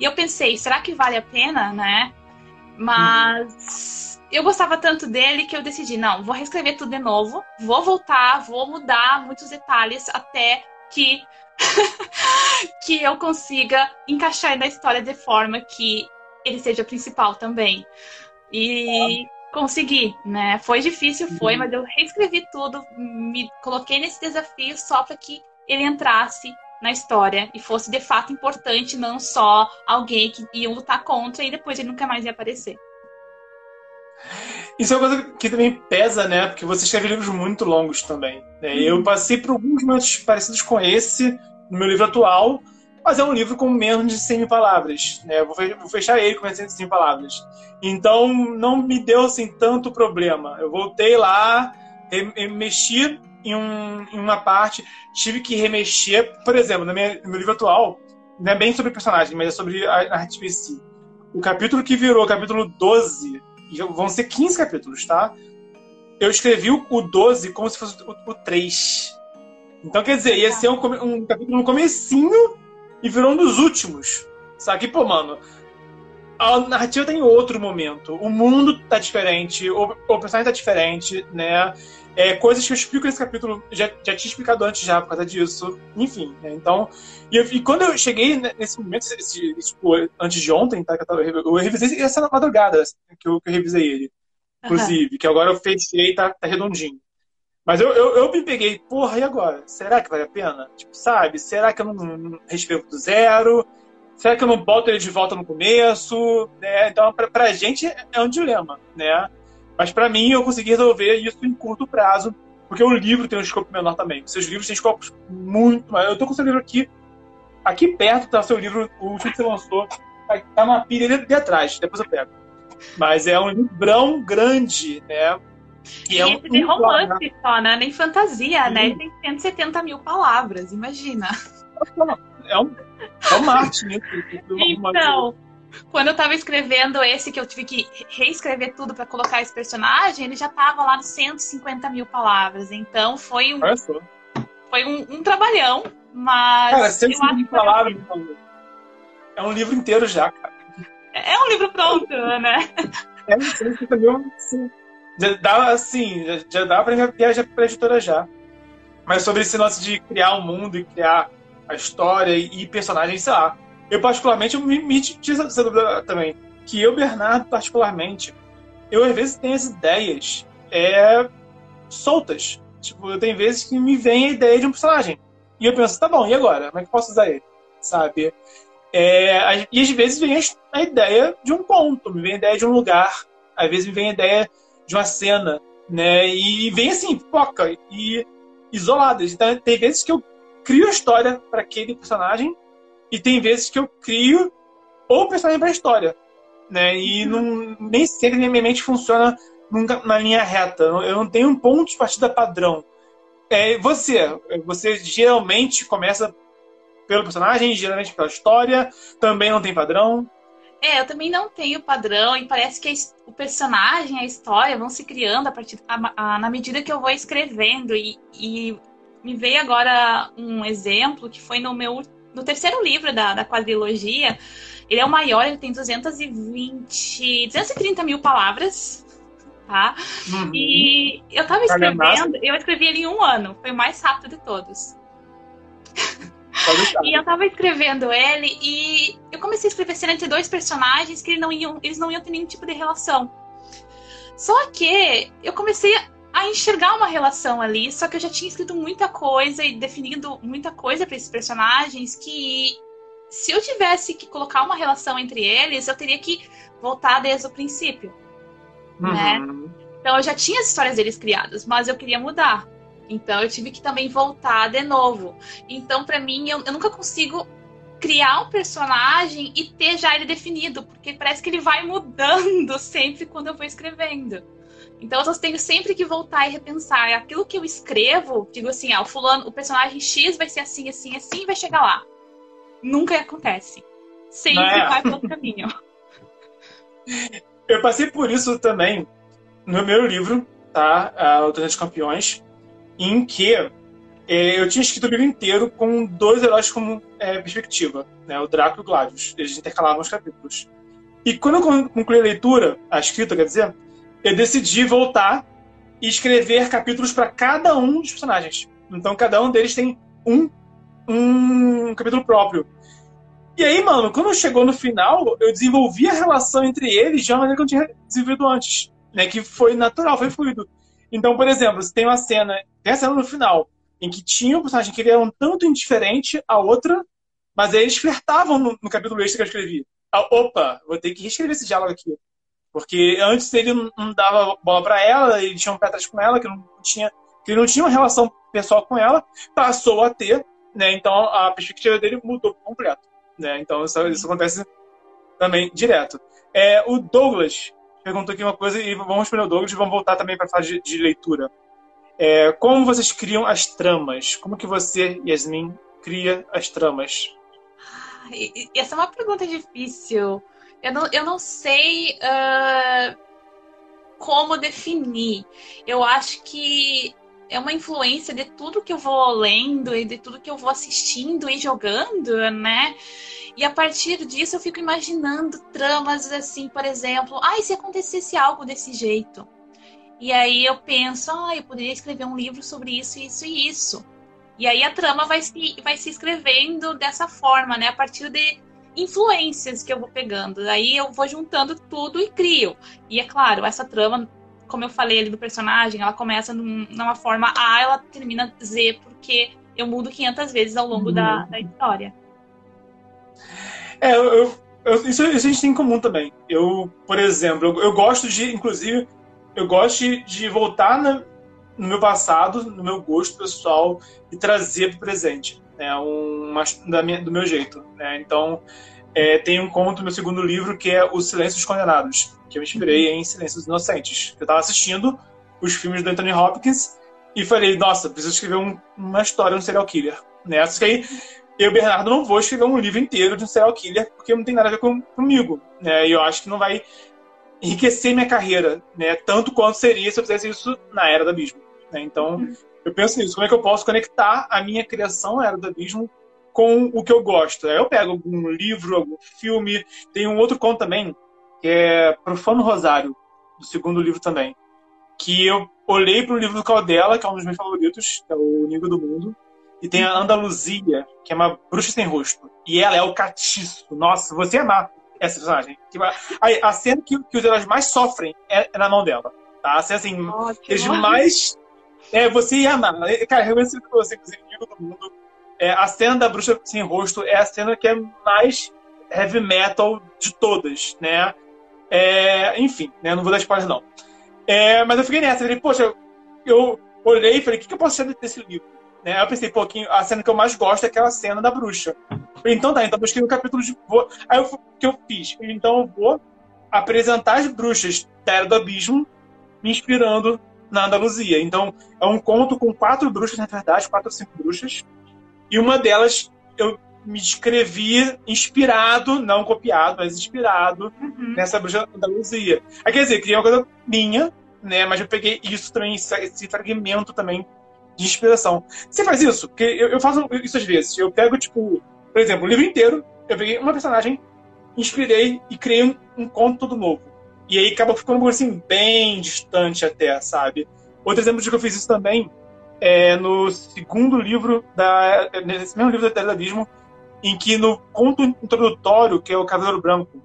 E eu pensei, será que vale a pena, né? Mas uhum. eu gostava tanto dele que eu decidi, não, vou reescrever tudo de novo, vou voltar, vou mudar muitos detalhes até que [LAUGHS] que eu consiga encaixar na história de forma que ele seja principal também. E consegui, né? Foi difícil, foi, uhum. mas eu reescrevi tudo, me coloquei nesse desafio só para que ele entrasse na história e fosse de fato importante, não só alguém que ia lutar contra e depois ele nunca mais ia aparecer. Isso é uma coisa que também pesa, né? Porque você escreve livros muito longos também. Né? Eu uhum. passei por alguns momentos parecidos com esse no meu livro atual, mas é um livro com menos de 100 mil palavras. Né? Vou fechar ele com menos de 100 palavras. Então, não me deu assim, tanto problema. Eu voltei lá, mexi em, um, em, uma parte, tive que remexer. Por exemplo, no meu, no meu livro atual, não é bem sobre personagem, mas é sobre a narrativa em si. O capítulo que virou capítulo 12, vão ser 15 capítulos, tá? Eu escrevi o 12 como se fosse o 3. Então, quer dizer, ia ser um, um capítulo no comecinho e virou um dos últimos. Sabe? Pô, mano, a narrativa tem outro momento. O mundo tá diferente, o, o personagem tá diferente, né? É, coisas que eu explico nesse capítulo, já, já tinha explicado antes já por causa disso. Enfim, né? Então, e, eu, e, quando eu cheguei nesse momento, esse, esse, tipo, antes de ontem, tá? Que eu, tava, eu revisei essa madrugada que eu, que eu revisei ele. Inclusive, uhum. que agora eu fechei e tá, tá redondinho. Mas eu, eu, eu, me peguei, porra, e agora? Será que vale a pena? Tipo, sabe? Será que eu não, não reescrevo do zero? Será que eu não boto ele de volta no começo? Né? Então, pra, pra gente é um dilema, né? Mas para mim, eu consegui resolver isso em curto prazo, porque o livro tem um escopo menor também. Seus livros têm escopos muito maiores. Eu tô com seu livro aqui, aqui perto tá o seu livro, o último que você lançou, tá, tá uma pilha de, de atrás, depois eu pego. Mas é um livrão grande, né? E, é um, esse de romance né? só, né? Nem fantasia, Sim. né? Ele tem 170 mil palavras, imagina. É um, é um Martin, Então, quando eu tava escrevendo esse, que eu tive que reescrever tudo para colocar esse personagem, ele já tava lá nos 150 mil palavras. Então foi um. Foi um, um trabalhão, mas. Cara, 150 mil palavras. É um livro inteiro já, cara. É um livro pronto, né? É, 150 mil, Já dá, assim, já, já dá pra viajar pra editora já. Mas sobre esse lance de criar o um mundo e criar a história e personagens, sei lá. Eu, particularmente, eu me, me tinha essa dúvida também. Que eu, Bernardo, particularmente, eu às vezes tenho as ideias é, soltas. Tipo, eu tenho vezes que me vem a ideia de um personagem. E eu penso, tá bom, e agora? Como é que eu posso usar ele? Sabe? É, e às vezes vem a ideia de um ponto, me vem a ideia de um lugar, às vezes me vem a ideia de uma cena, né? E vem assim, foca e isoladas. Então, tem vezes que eu crio a história para aquele personagem e tem vezes que eu crio o personagem para a história, né? E não, nem sempre minha mente funciona nunca na linha reta. Eu não tenho um ponto de partida padrão. É, você, você geralmente começa pelo personagem, geralmente pela história, também não tem padrão. É, eu também não tenho padrão e parece que o personagem, a história vão se criando a partir a, a, na medida que eu vou escrevendo e, e, me veio agora um exemplo que foi no meu no terceiro livro da, da quadrilogia. Ele é o maior, ele tem 220, 230 mil palavras, tá? Uhum. E eu tava escrevendo, eu escrevi ele em um ano, foi o mais rápido de todos. E eu tava escrevendo ele e eu comecei a escrever cena entre dois personagens que eles não iam, eles não iam ter nenhum tipo de relação. Só que eu comecei a enxergar uma relação ali, só que eu já tinha escrito muita coisa e definido muita coisa para esses personagens que se eu tivesse que colocar uma relação entre eles, eu teria que voltar desde o princípio, né? uhum. né? Então eu já tinha as histórias deles criadas, mas eu queria mudar. Então eu tive que também voltar de novo. Então para mim eu, eu nunca consigo criar um personagem e ter já ele definido, porque parece que ele vai mudando [LAUGHS] sempre quando eu vou escrevendo. Então eu tenho sempre que voltar e repensar. Aquilo que eu escrevo, digo assim, ah, o fulano, o personagem X vai ser assim, assim, assim, e vai chegar lá. Nunca acontece. Sempre é. vai pelo caminho. [LAUGHS] Eu passei por isso também no meu livro, tá? O Torneio dos Campeões em que é, eu tinha escrito o livro inteiro com dois heróis como é, perspectiva, né, o Draco e o Gladius. Eles intercalavam os capítulos. E quando eu concluí a leitura, a escrita, quer dizer, eu decidi voltar e escrever capítulos para cada um dos personagens. Então, cada um deles tem um, um capítulo próprio. E aí, mano, quando chegou no final, eu desenvolvi a relação entre eles de uma maneira que eu não tinha desenvolvido antes. Né, que foi natural, foi fluido. Então, por exemplo, se tem uma cena, tem a cena no final, em que tinha um personagem que ele era um tanto indiferente a outra, mas eles flertavam no, no capítulo extra que eu escrevi. Ah, opa, vou ter que reescrever esse diálogo aqui. Porque antes ele não dava bola para ela, ele tinha um pé atrás com ela, que não tinha, que não tinha uma relação pessoal com ela, passou a ter, né? Então a perspectiva dele mudou completo, né? Então isso, isso acontece também direto. É, o Douglas perguntou aqui uma coisa e vamos responder o Douglas e vamos voltar também para a fase de, de leitura. É, como vocês criam as tramas? Como que você, Yasmin, cria as tramas? Essa é uma pergunta difícil. Eu não, eu não sei uh, como definir. Eu acho que é uma influência de tudo que eu vou lendo e de tudo que eu vou assistindo e jogando, né? E a partir disso eu fico imaginando tramas assim, por exemplo, ah, e se acontecesse algo desse jeito? E aí eu penso, ah, eu poderia escrever um livro sobre isso, isso e isso. E aí a trama vai se, vai se escrevendo dessa forma, né? A partir de influências que eu vou pegando. Aí eu vou juntando tudo e crio. E é claro, essa trama, como eu falei ali do personagem, ela começa num, numa forma A, ela termina Z, porque eu mudo 500 vezes ao longo uhum. da, da história. É, eu, eu, isso, isso, a gente tem em comum também. Eu, por exemplo, eu, eu gosto de, inclusive, eu gosto de voltar na, no meu passado, no meu gosto pessoal e trazer para o presente, né, uma, da minha, do meu jeito. Né? Então, é, tem um conto no meu segundo livro que é O Silêncio dos Condenados, que eu me inspirei em Silêncios Inocentes. Eu estava assistindo os filmes do Anthony Hopkins e falei, nossa, preciso escrever um, uma história um serial killer. Né? Só que aí eu, Bernardo, não vou escrever um livro inteiro de um serial killer, porque não tem nada a ver com, comigo. Né? E eu acho que não vai enriquecer minha carreira, né? Tanto quanto seria se eu fizesse isso na Era do Abismo. Né? Então, uhum. eu penso nisso. Como é que eu posso conectar a minha criação Era do Abismo com o que eu gosto? Aí eu pego algum livro, algum filme. Tem um outro conto também, que é Profano Rosário, do segundo livro também. que eu olhei para o livro do Caldela, que é um dos meus favoritos, que é o Nigo do Mundo, e tem a Andaluzia, que é uma bruxa sem rosto. E ela é o catiço. Nossa, você amar essa personagem. Tipo, a, a cena que, que os heróis mais sofrem é, é na mão dela. Tá? A cena assim, eles mais. É, você ia amar. Cara, realmente, se você quiser Nigo do Mundo, é, a cena da bruxa sem rosto é a cena que é mais heavy metal de todas, né? É, enfim, né? Não vou dar spoiler, não. É, mas eu fiquei nessa, falei, poxa, eu olhei e falei, o que, que eu posso achar desse livro? Né? Aí eu pensei, pô, a cena que eu mais gosto é aquela cena da bruxa. Então tá, então eu escrevi um capítulo de. Vou... Aí o que eu fiz? Então eu vou apresentar as bruxas da Era do Abismo, me inspirando na Andaluzia. Então, é um conto com quatro bruxas, na verdade, quatro ou cinco bruxas. E uma delas eu me descrevi inspirado, não copiado, mas inspirado uhum. nessa bruxa da Luzia. Aí, quer dizer, criei uma coisa minha, né? Mas eu peguei isso também, esse fragmento também de inspiração. Você faz isso? Porque eu, eu faço isso às vezes. Eu pego, tipo, por exemplo, o livro inteiro, eu peguei uma personagem, inspirei e criei um, um conto todo novo. E aí acaba ficando assim, bem distante até, sabe? Outro exemplo de que eu fiz isso também é no segundo livro da. Nesse mesmo livro do Televismo, em que no conto introdutório, que é o Cavaleiro Branco,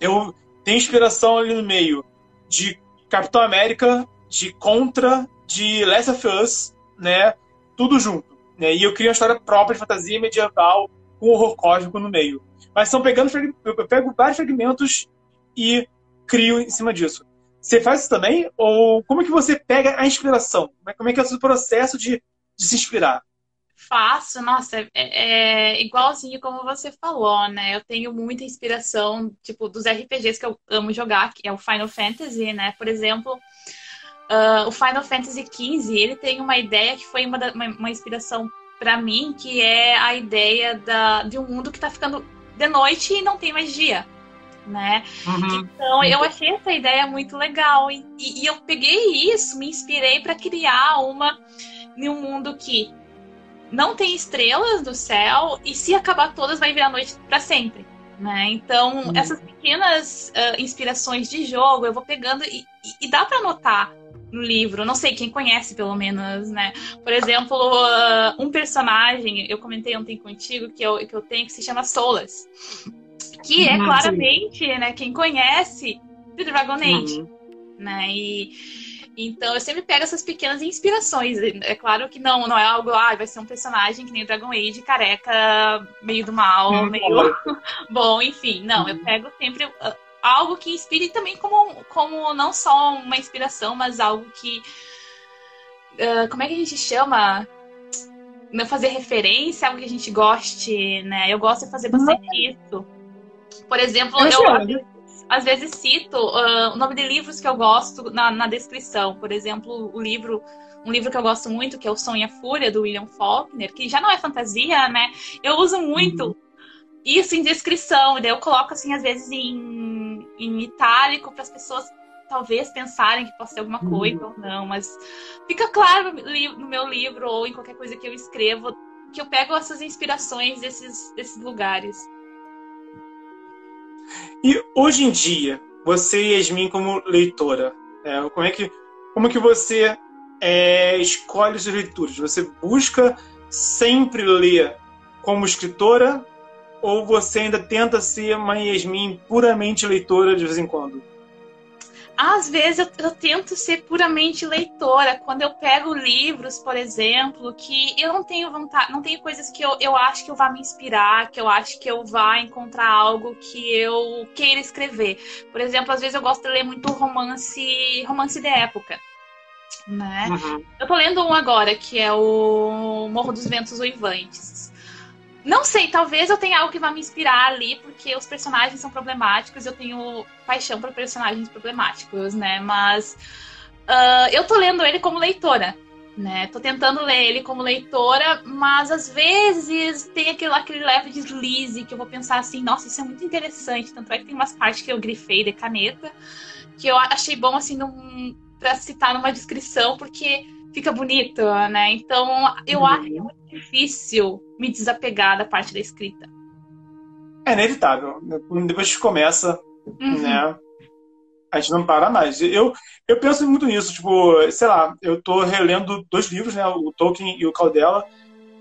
eu tenho inspiração ali no meio de Capitão América, de Contra, de Last of Us, né? Tudo junto. Né? E eu crio uma história própria de fantasia medieval com horror cósmico no meio. Mas são pegando eu pego vários fragmentos e crio em cima disso. Você faz isso também? Ou como é que você pega a inspiração? Como é que é o seu processo de, de se inspirar? Faço, nossa, é, é, igualzinho como você falou, né? Eu tenho muita inspiração, tipo, dos RPGs que eu amo jogar, que é o Final Fantasy, né? Por exemplo, uh, o Final Fantasy XV, ele tem uma ideia que foi uma, da, uma, uma inspiração para mim, que é a ideia da, de um mundo que tá ficando de noite e não tem mais dia, né? Uhum. Então eu achei essa ideia muito legal e, e, eu peguei isso, me inspirei para criar uma em um mundo que não tem estrelas no céu e se acabar todas vai virar noite para sempre. Né? Então, uhum. essas pequenas uh, inspirações de jogo eu vou pegando e, e, e dá para notar no livro. Não sei quem conhece, pelo menos, né? Por exemplo, uh, um personagem, eu comentei ontem contigo que eu, que eu tenho que se chama Solas. Que é uhum, claramente, né, quem conhece The Dragon Age. Uhum. Né? E então eu sempre pego essas pequenas inspirações. É claro que não, não é algo, ah, vai ser um personagem que nem o Dragon Age, careca, meio do mal, hum, meio [LAUGHS] bom, enfim. Não, eu uhum. pego sempre uh, algo que inspire também como, como não só uma inspiração, mas algo que. Uh, como é que a gente chama? Não fazer referência, algo que a gente goste, né? Eu gosto de fazer bastante isso. Por exemplo, eu, eu, às vezes cito uh, o nome de livros que eu gosto na, na, descrição. Por exemplo, o livro, um livro que eu gosto muito, que é O Sonho e a Fúria, do William Faulkner, que já não é fantasia, né? Eu uso muito uhum. Isso em descrição, daí eu coloco, assim, às vezes em, em itálico para as pessoas talvez pensarem que possa ser alguma coisa uhum. ou não, mas fica claro no meu livro ou em qualquer coisa que eu escrevo que eu pego essas inspirações desses, desses lugares. E hoje em dia, você e Yasmin como leitora, é, como é que como que você é, escolhe as leituras? Você busca sempre ler como escritora ou você ainda tenta ser uma Yasmin puramente leitora de vez em quando? Às vezes eu, eu, tento ser puramente leitora. Quando eu pego livros, por exemplo, que eu não tenho vontade, não tenho coisas que eu, eu acho que eu vá me inspirar, que eu acho que eu vá encontrar algo que eu queira escrever. Por exemplo, às vezes eu gosto de ler muito romance, romance de época. Né? Uhum. Eu tô lendo um agora, que é o Morro dos Ventos Uivantes. Não sei, talvez eu tenha algo que vá me inspirar ali, porque os personagens são problemáticos, eu tenho paixão por personagens problemáticos, né? Mas uh, eu tô lendo ele como leitora, né? Tô tentando ler ele como leitora, mas às vezes tem aquele, aquele leve deslize que eu vou pensar assim, nossa, isso é muito interessante. Tanto é que tem umas partes que eu grifei de caneta, que eu achei bom, assim, num, pra citar numa descrição, porque fica bonito, né? Então eu uhum. acho difícil me desapegar da parte da escrita. É inevitável. Depois que começa, uhum. né? A gente não para mais. Eu, eu penso muito nisso, tipo, sei lá, eu tô relendo dois livros, né? O Tolkien e o Caldela,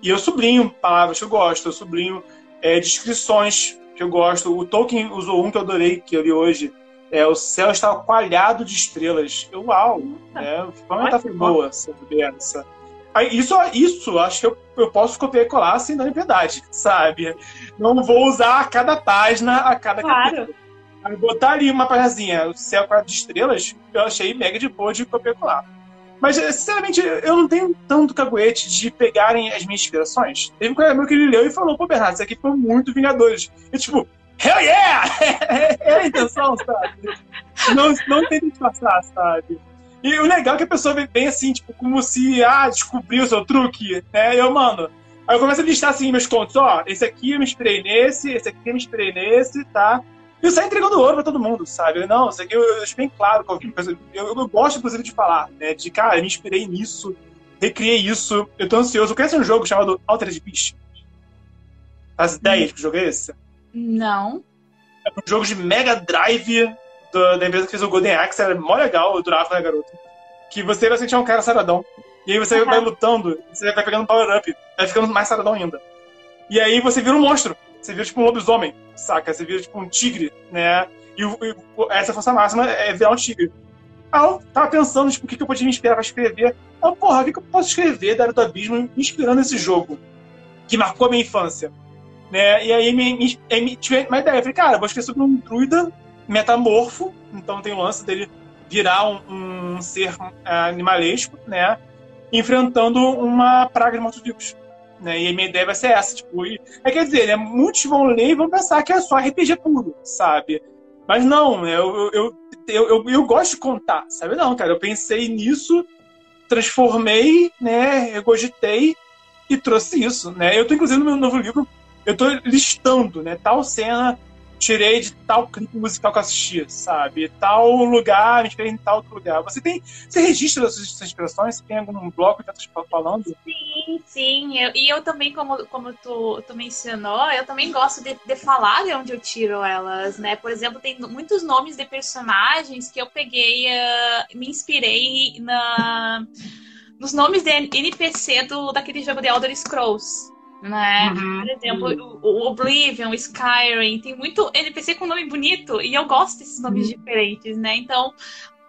e eu sublinho palavras que eu gosto, eu sublinho é, descrições que eu gosto. O Tolkien usou um que eu adorei, que eu li hoje. É, o céu está coalhado de estrelas. Eu, uau! Né? Foi uma metáfora boa sobre essa. Isso, isso acho que eu, eu posso copiar e colar sem dar liberdade, sabe? Não vou usar a cada página, a cada claro. capítulo. Botar ali uma página, o céu de estrelas, eu achei mega de boa de copiar e colar. Mas, sinceramente, eu não tenho tanto caguete de pegarem as minhas inspirações. Teve um cara meu que ele leu e falou, pô, Bernardo, isso aqui foi muito Vingadores. E tipo, hell yeah! [LAUGHS] é a intenção, sabe? Não, não tem que disfarçar, sabe? E o legal é que a pessoa vem bem assim, tipo, como se, ah, descobriu o seu truque, né? Eu, mano. Aí eu começo a listar assim meus contos, ó, esse aqui eu me inspirei nesse, esse aqui eu me inspirei nesse, tá? E eu saio entregando ouro pra todo mundo, sabe? Não, isso aqui eu, eu deixo bem claro. Eu, eu, eu, gosto, inclusive, de falar, né? De, cara, eu me inspirei nisso, recriei isso, eu tô ansioso. Conhece um jogo chamado Altered Beast? As ideias que o jogo é esse? Não. É um jogo de Mega Drive do, da empresa que fez o Golden Axe, era mó legal, eu durava, né, garoto? Que você vai sentir um cara saradão. E aí você uhum. vai lutando, você vai pegando power-up, vai ficando mais saradão ainda. E aí você vira um monstro. Você vira tipo um lobisomem, saca? Você vira tipo um tigre, né? E, e essa força máxima é virar um tigre. Aí eu tava pensando, tipo, o que, que eu podia me inspirar pra escrever. Ah, porra, o que, que eu posso escrever da Era do Abismo me inspirando nesse jogo? Que marcou a minha infância. Né? E aí me, me, me tive uma ideia. Eu falei, cara, eu vou escrever sobre um druida metamorfo, então tem o lance dele virar um, um ser é, animalesco, né? Enfrentando uma praga de mortos-vivos. Né? E a minha ideia vai ser essa, tipo, e, é, quer dizer, né, muitos vão ler e vão pensar que é só RPG puro, sabe? Mas não, né, eu, eu, eu, eu, eu gosto de contar, sabe? Não, cara, eu pensei nisso, transformei, né, regogitei e trouxe isso, né? Eu tô, inclusive, no meu novo livro, eu tô listando, né, tal cena tirei de tal clipe musical que eu assisti, sabe? Tal lugar, me inspirei em tal outro lugar. Você tem. Você registra as suas inspirações? Você tem algum bloco que tá falando? Sim, sim. Eu, e eu também, como, como tu, tu mencionou, eu também gosto de, de falar de onde eu tiro elas, né? Por exemplo, tem muitos nomes de personagens que eu peguei, uh, me inspirei na nos nomes de NPC do, daquele jogo de Elder Scrolls né? Uhum, Por exemplo, o Oblivion, Skyrim, tem muito NPC com nome bonito e eu gosto desses nomes uhum. diferentes, né? Então,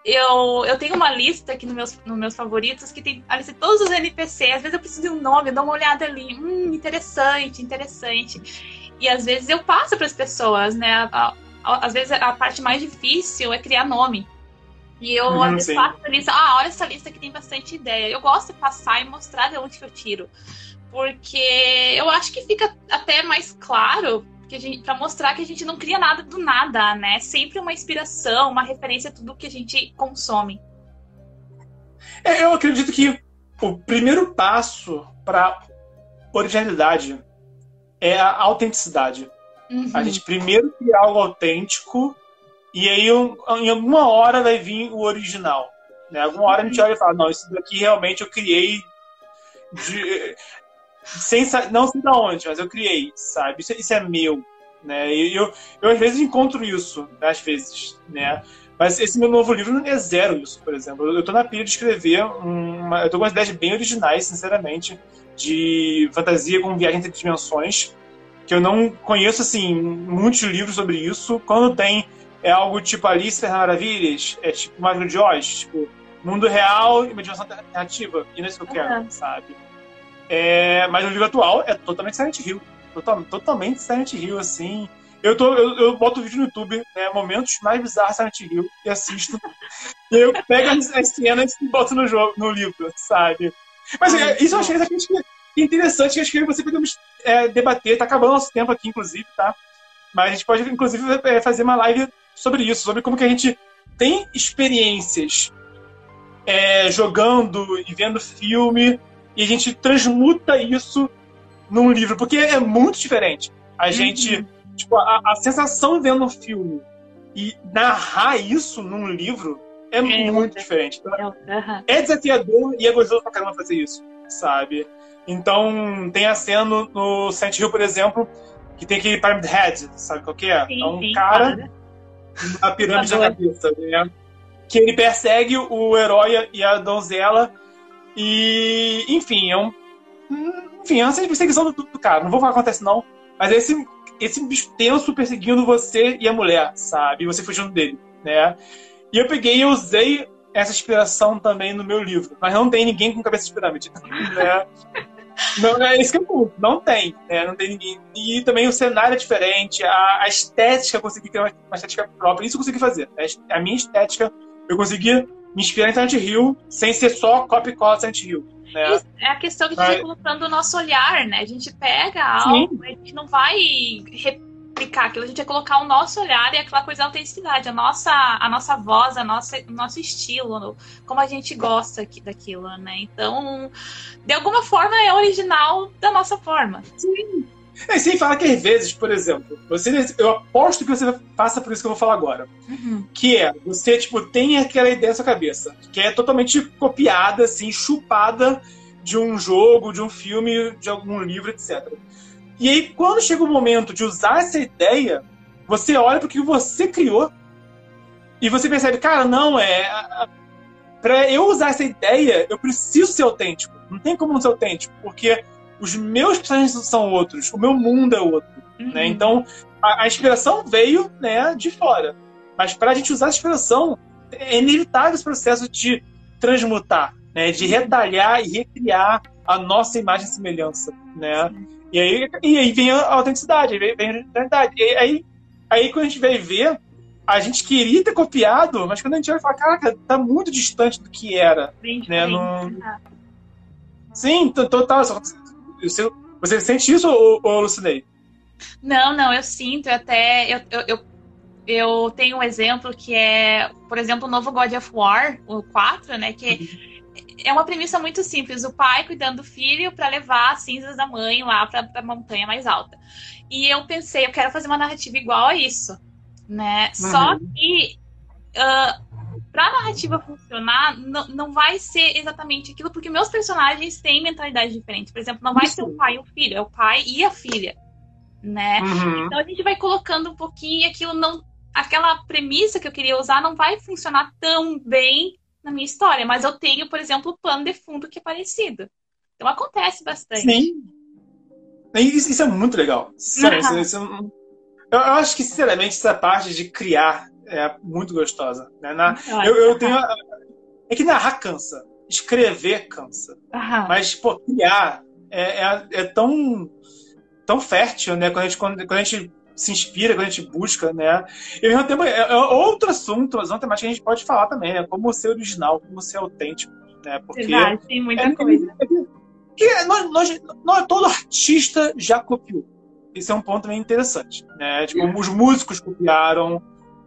eu, eu tenho uma lista aqui nos meus, nos meus favoritos que tem a lista de todos os NPCs. Às vezes eu preciso de um nome, eu dou uma olhada ali. Hum, interessante, interessante. E às vezes eu passo para as pessoas, né? A, a, às vezes a parte mais difícil é criar nome. E eu uhum, às vezes passo a lista, ah, olha essa lista que tem bastante ideia. Eu gosto de passar e mostrar de onde que eu tiro porque eu acho que fica até mais claro para mostrar que a gente não cria nada do nada, né? Sempre uma inspiração, uma referência a tudo que a gente consome. É, eu acredito que o primeiro passo para originalidade é a autenticidade. Uhum. A gente primeiro criar algo autêntico e aí em alguma hora vai vir o original. Né? Alguma hora a gente olha e fala, não, isso daqui realmente eu criei de, sem, não sei de onde, mas eu criei, sabe? Isso, isso é meu, né? E eu, eu, às vezes encontro isso, às vezes, né? Mas esse meu novo livro é zero isso, por exemplo. Eu estou na pilha de escrever uma... Eu tô com umas ideias bem originais, sinceramente, de fantasia com viagem entre dimensões, que eu não conheço, assim, muitos livros sobre isso. Quando tem é algo tipo Alice das Maravilhas, é tipo Magno de Oz, tipo, mundo real e uma dimensão alternativa. E não é isso que eu quero, uhum. sabe? É, mas o livro atual é totalmente Silent Hill. Total, totalmente Silent Hill, assim. Eu, tô, eu, eu boto vídeo no YouTube, né, momentos mais bizarros Silent Hill, e assisto. [LAUGHS] e eu pego as, cenas e boto no, jogo, no livro, sabe? Mas é, isso eu achei interessante, que acho que você podemos é, debater. Tá acabando nosso tempo aqui, inclusive, tá? Mas a gente pode, inclusive, é, fazer uma live sobre isso, sobre como que a gente tem experiências é, jogando e vendo filme e a gente transmuta isso num livro, porque é muito diferente. A uhum. gente, tipo, a, a, sensação vendo um filme e narrar isso num livro é, é muito diferente. Então, é desafiador e é gostoso pra caramba fazer isso, sabe? Então, tem a cena no, no Silent Hill, por exemplo, que tem aquele Pyramid Head, sabe qual que é? Sim, é um sim, cara a pirâmide da cabeça, né? Que ele persegue o herói e a donzela. E, enfim, é um. Enfim, é uma perseguição do, do cara. Não vou falar o que acontece, não. Mas é esse, esse bicho tenso perseguindo você e a mulher, sabe? E você fugindo dele, né? E eu peguei e usei essa inspiração também no meu livro. Mas não tem ninguém com cabeça de pirâmide. [LAUGHS] Né? Não é isso que eu ponto. Não tem, né? Não tem ninguém. E também o cenário é diferente, a, a estética, eu consegui ter uma, uma, estética própria. Isso eu consegui fazer. A, a minha estética, eu consegui me inspirar em Silent Hill sem ser só copy cola Silent Hill. Né? É a questão que a gente vai colocando o nosso olhar, né? A gente pega algo, Sim. a gente não vai explicar aquilo, a gente ia colocar o nosso olhar e aquela coisa da autenticidade, a nossa, a nossa voz, a nossa, o nosso estilo, como a gente gosta daquilo, né? Então, de alguma forma é original da nossa forma. Sim. É, sem falar que às vezes, por exemplo, você, eu aposto que você passa por isso que eu vou falar agora. Uhum. Que é, você, tipo, tem aquela ideia na sua cabeça, que é totalmente copiada, assim, chupada de um jogo, de um filme, de algum livro, etc. E aí, quando chega o momento de usar essa ideia, você olha para o que você criou e você percebe, cara, não, é. Para eu usar essa ideia, eu preciso ser autêntico. Não tem como não ser autêntico, porque os meus personagens são outros, o meu mundo é outro. Né? Uhum. Né? Então, a, a, inspiração veio né, de fora. Mas para a gente usar a inspiração, é inevitável esse processo de transmutar, né, de retalhar e recriar a nossa imagem e semelhança. Né? E aí, e aí vem a autenticidade, vem, vem a realidade. E aí, aí, quando a gente vai ver, a gente queria ter copiado, mas quando a gente vai falar, caraca, tá muito distante do que era. Bem né? No... Sim, total. Você, você sente isso, ou, ou Lucinei? Não, não, eu sinto, até eu, eu, eu, eu, tenho um exemplo que é, por exemplo, o novo God of War, o 4, né? Que é uma premissa muito simples: o pai cuidando do filho para levar as cinzas da mãe lá para a montanha mais alta. E eu pensei, eu quero fazer uma narrativa igual a isso, né? Uhum. Só que uh, ah, para a narrativa funcionar, não, não vai ser exatamente aquilo, porque meus personagens têm mentalidades diferentes. Por exemplo, não vai isso. ser o pai e o filho, é o pai e a filha, né? Uhum. Então a gente vai colocando um pouquinho aquilo não aquela premissa que eu queria usar não vai funcionar tão bem na minha história, mas eu tenho, por exemplo, o plano de fundo que é parecido. Então acontece bastante. Sim. Isso, isso é muito legal. Sério, uhum. isso, isso, eu, eu, acho que, sinceramente, essa parte de criar é muito gostosa. Né? Na, eu, eu tenho. É que narrar cansa. Escrever cansa. Mas, pô, criar é, é, é, tão, tão fértil, né? Quando a gente, quando, quando a gente se inspira, quando a gente busca, né? E ao mesmo tempo, é, é outro assunto, mas uma temática que a gente pode falar também, né? Como ser original, como ser autêntico, né? Porque Verdade, tem muita é, coisa. É, que nós, nós, nós, todo artista já copiou. Esse é um ponto bem interessante, né? Tipo, os músicos copiaram,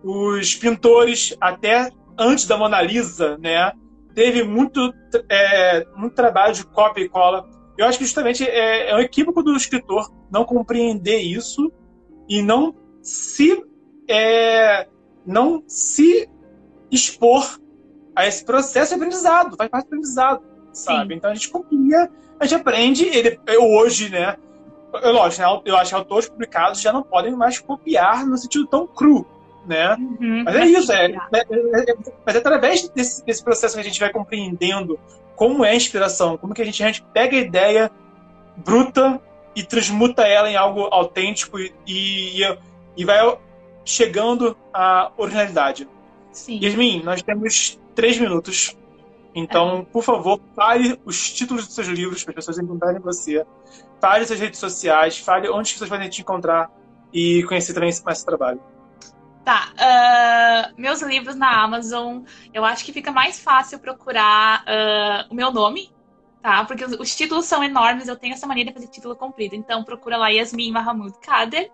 os pintores, até antes da Mona Lisa, né? Teve muito, é, muito trabalho de cópia e cola. Eu acho que justamente é, é um equívoco do escritor não compreender isso e não se é, não se expor a esse processo de aprendizado, faz parte do aprendizado, sabe? Sim. Então a gente copia, a gente aprende, ele, eu hoje, né? Eu, lógico, né, eu acho que autores publicados já não podem mais copiar no sentido tão cru, né? Uhum, mas é isso, é, é, é, é, mas é através desse, desse processo que a gente vai compreendendo como é a inspiração, como que a gente, a gente pega a ideia bruta e transmuta ela em algo autêntico e, e, e vai chegando à originalidade. Sim. Yasmin, nós temos três minutos. Então, é. por favor, fale os títulos dos seus livros para as pessoas encontrarem você. Fale suas redes sociais, fale onde as pessoas podem te encontrar e conhecer também mais esse trabalho. Tá. Uh, meus livros na Amazon, eu acho que fica mais fácil procurar uh, o meu nome, tá? Porque os, os, títulos são enormes, eu tenho essa maneira de fazer título comprido. Então procura lá Yasmin Mahamud Kader,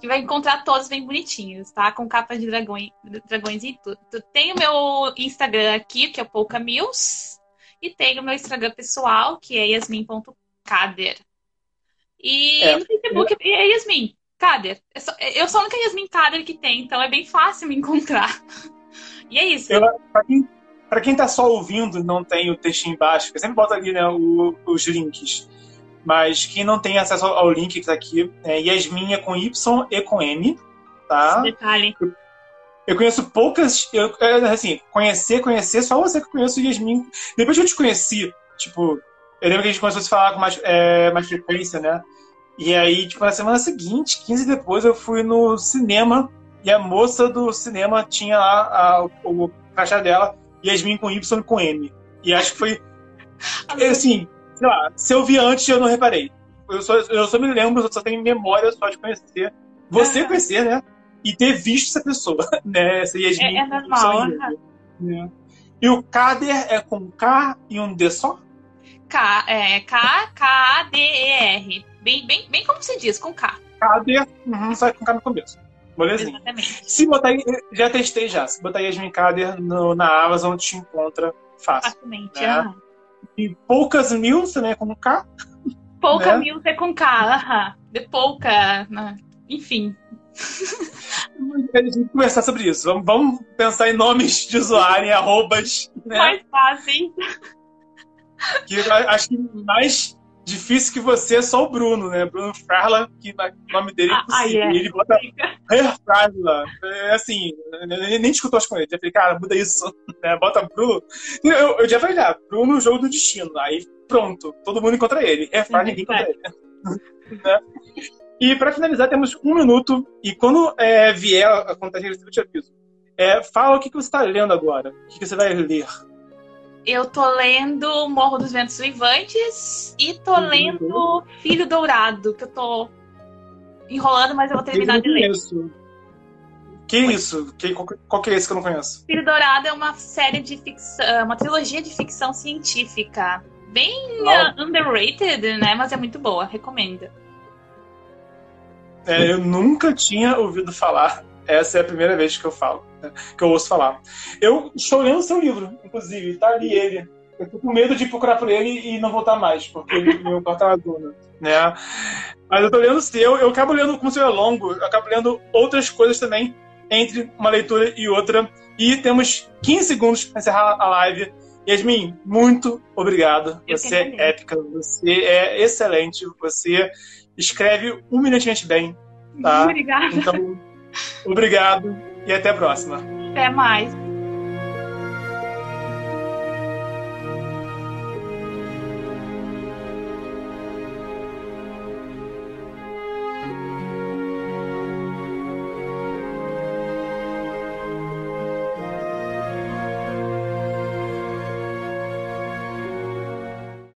que vai encontrar todos bem bonitinhos, tá? Com capas de dragões, dragões e tudo. Tem o meu Instagram aqui, que é Pouca Mills, e tem o meu Instagram pessoal, que é yasmin.kader. E é. no Facebook é Yasmin Kader. Eu sou, eu sou a única Yasmin Kader que tem, então é bem fácil me encontrar. E é isso. Eu, pra quem para quem está só ouvindo não tem o texto embaixo, eu sempre boto ali né, o, os links. Mas quem não tem acesso ao link que está aqui, é Yasmin é com Y e com M, tá? Detalhe. Eu, Eu conheço poucas. Eu, é, assim, conhecer, conhecer, só você que conheço Yasmin. Depois que eu te conheci, tipo, eu lembro que a gente começou a se falar com mais, é, mais frequência, né? E aí, tipo, na semana seguinte, 15 depois, eu fui no cinema e a moça do cinema tinha lá a, o, o crachá dela, Yasmin com Y e com M. E acho que foi. [LAUGHS] Assim, sei lá, se eu vi antes, eu não reparei. Eu só, eu só me lembro, eu só tenho memória só de conhecer. Você conhecer, né? E ter visto essa pessoa, [LAUGHS] né? Essa Yasmin. É, é normal. Né? E o Kader é com K e um D só? K, é K-K-A-D-E-R. Bem, bem, bem como se diz, com K. Kader, uhum, só com K no começo. Molezinha. Exatamente. Se botar aí, já testei já. Se botar Yasmin Kader no, na Amazon, te encontra fácil. Facilmente. né? aham. E poucas mil, né? Com K. Pouca Né? Mills é com K. aham. De pouca. né? Enfim. A gente que conversar sobre isso. Vamos, vamos pensar em nomes de usuário, em arrobas, né? Mais fácil. Que acho que mais difícil que você é só o Bruno, né? Bruno Frarla, que o nome dele é Ah, impossível. ah, é. E ele bota Her Frarla. É assim, eu nem discuto as ele. Já falei, cara, muda isso. [LAUGHS] Né? Bota Bruno. Eu, eu já falei, já, Bruno, jogo do destino. Aí pronto, todo mundo encontra ele. Her Frarla, ninguém encontra ele. [LAUGHS] né? E para finalizar, temos um minuto. E quando é, vier a contagem regressiva, eu te aviso. É, fala o que, que você está lendo agora. O que, que você vai ler. Eu tô lendo Morro dos Ventos Vivantes e tô Uhum. lendo Filho Dourado, que eu tô enrolando, mas eu vou terminar Eu de ler. conheço. Que isso? Que, qual, qual que é esse que eu não conheço? Filho Dourado é uma série de ficção, uma trilogia de ficção científica. Bem uh, underrated, né? Mas é muito boa, recomendo. É, eu nunca tinha ouvido falar. Essa é a primeira vez que eu falo, né, que eu ouço falar. Eu estou lendo seu livro, inclusive, tá ali ele. Eu tô com medo de procurar por ele e não voltar mais, porque ele- meu quarto uma zona, né? Mas eu tô lendo o seu, eu acabo lendo, como o seu é longo, eu acabo lendo outras coisas também, entre uma leitura e outra. E temos 15 segundos para encerrar a live. Yasmin, muito obrigado. Eu Você é épica, você é excelente, você escreve humilhantemente bem. Tá. Obrigada. Então, obrigado e até a próxima. Até mais.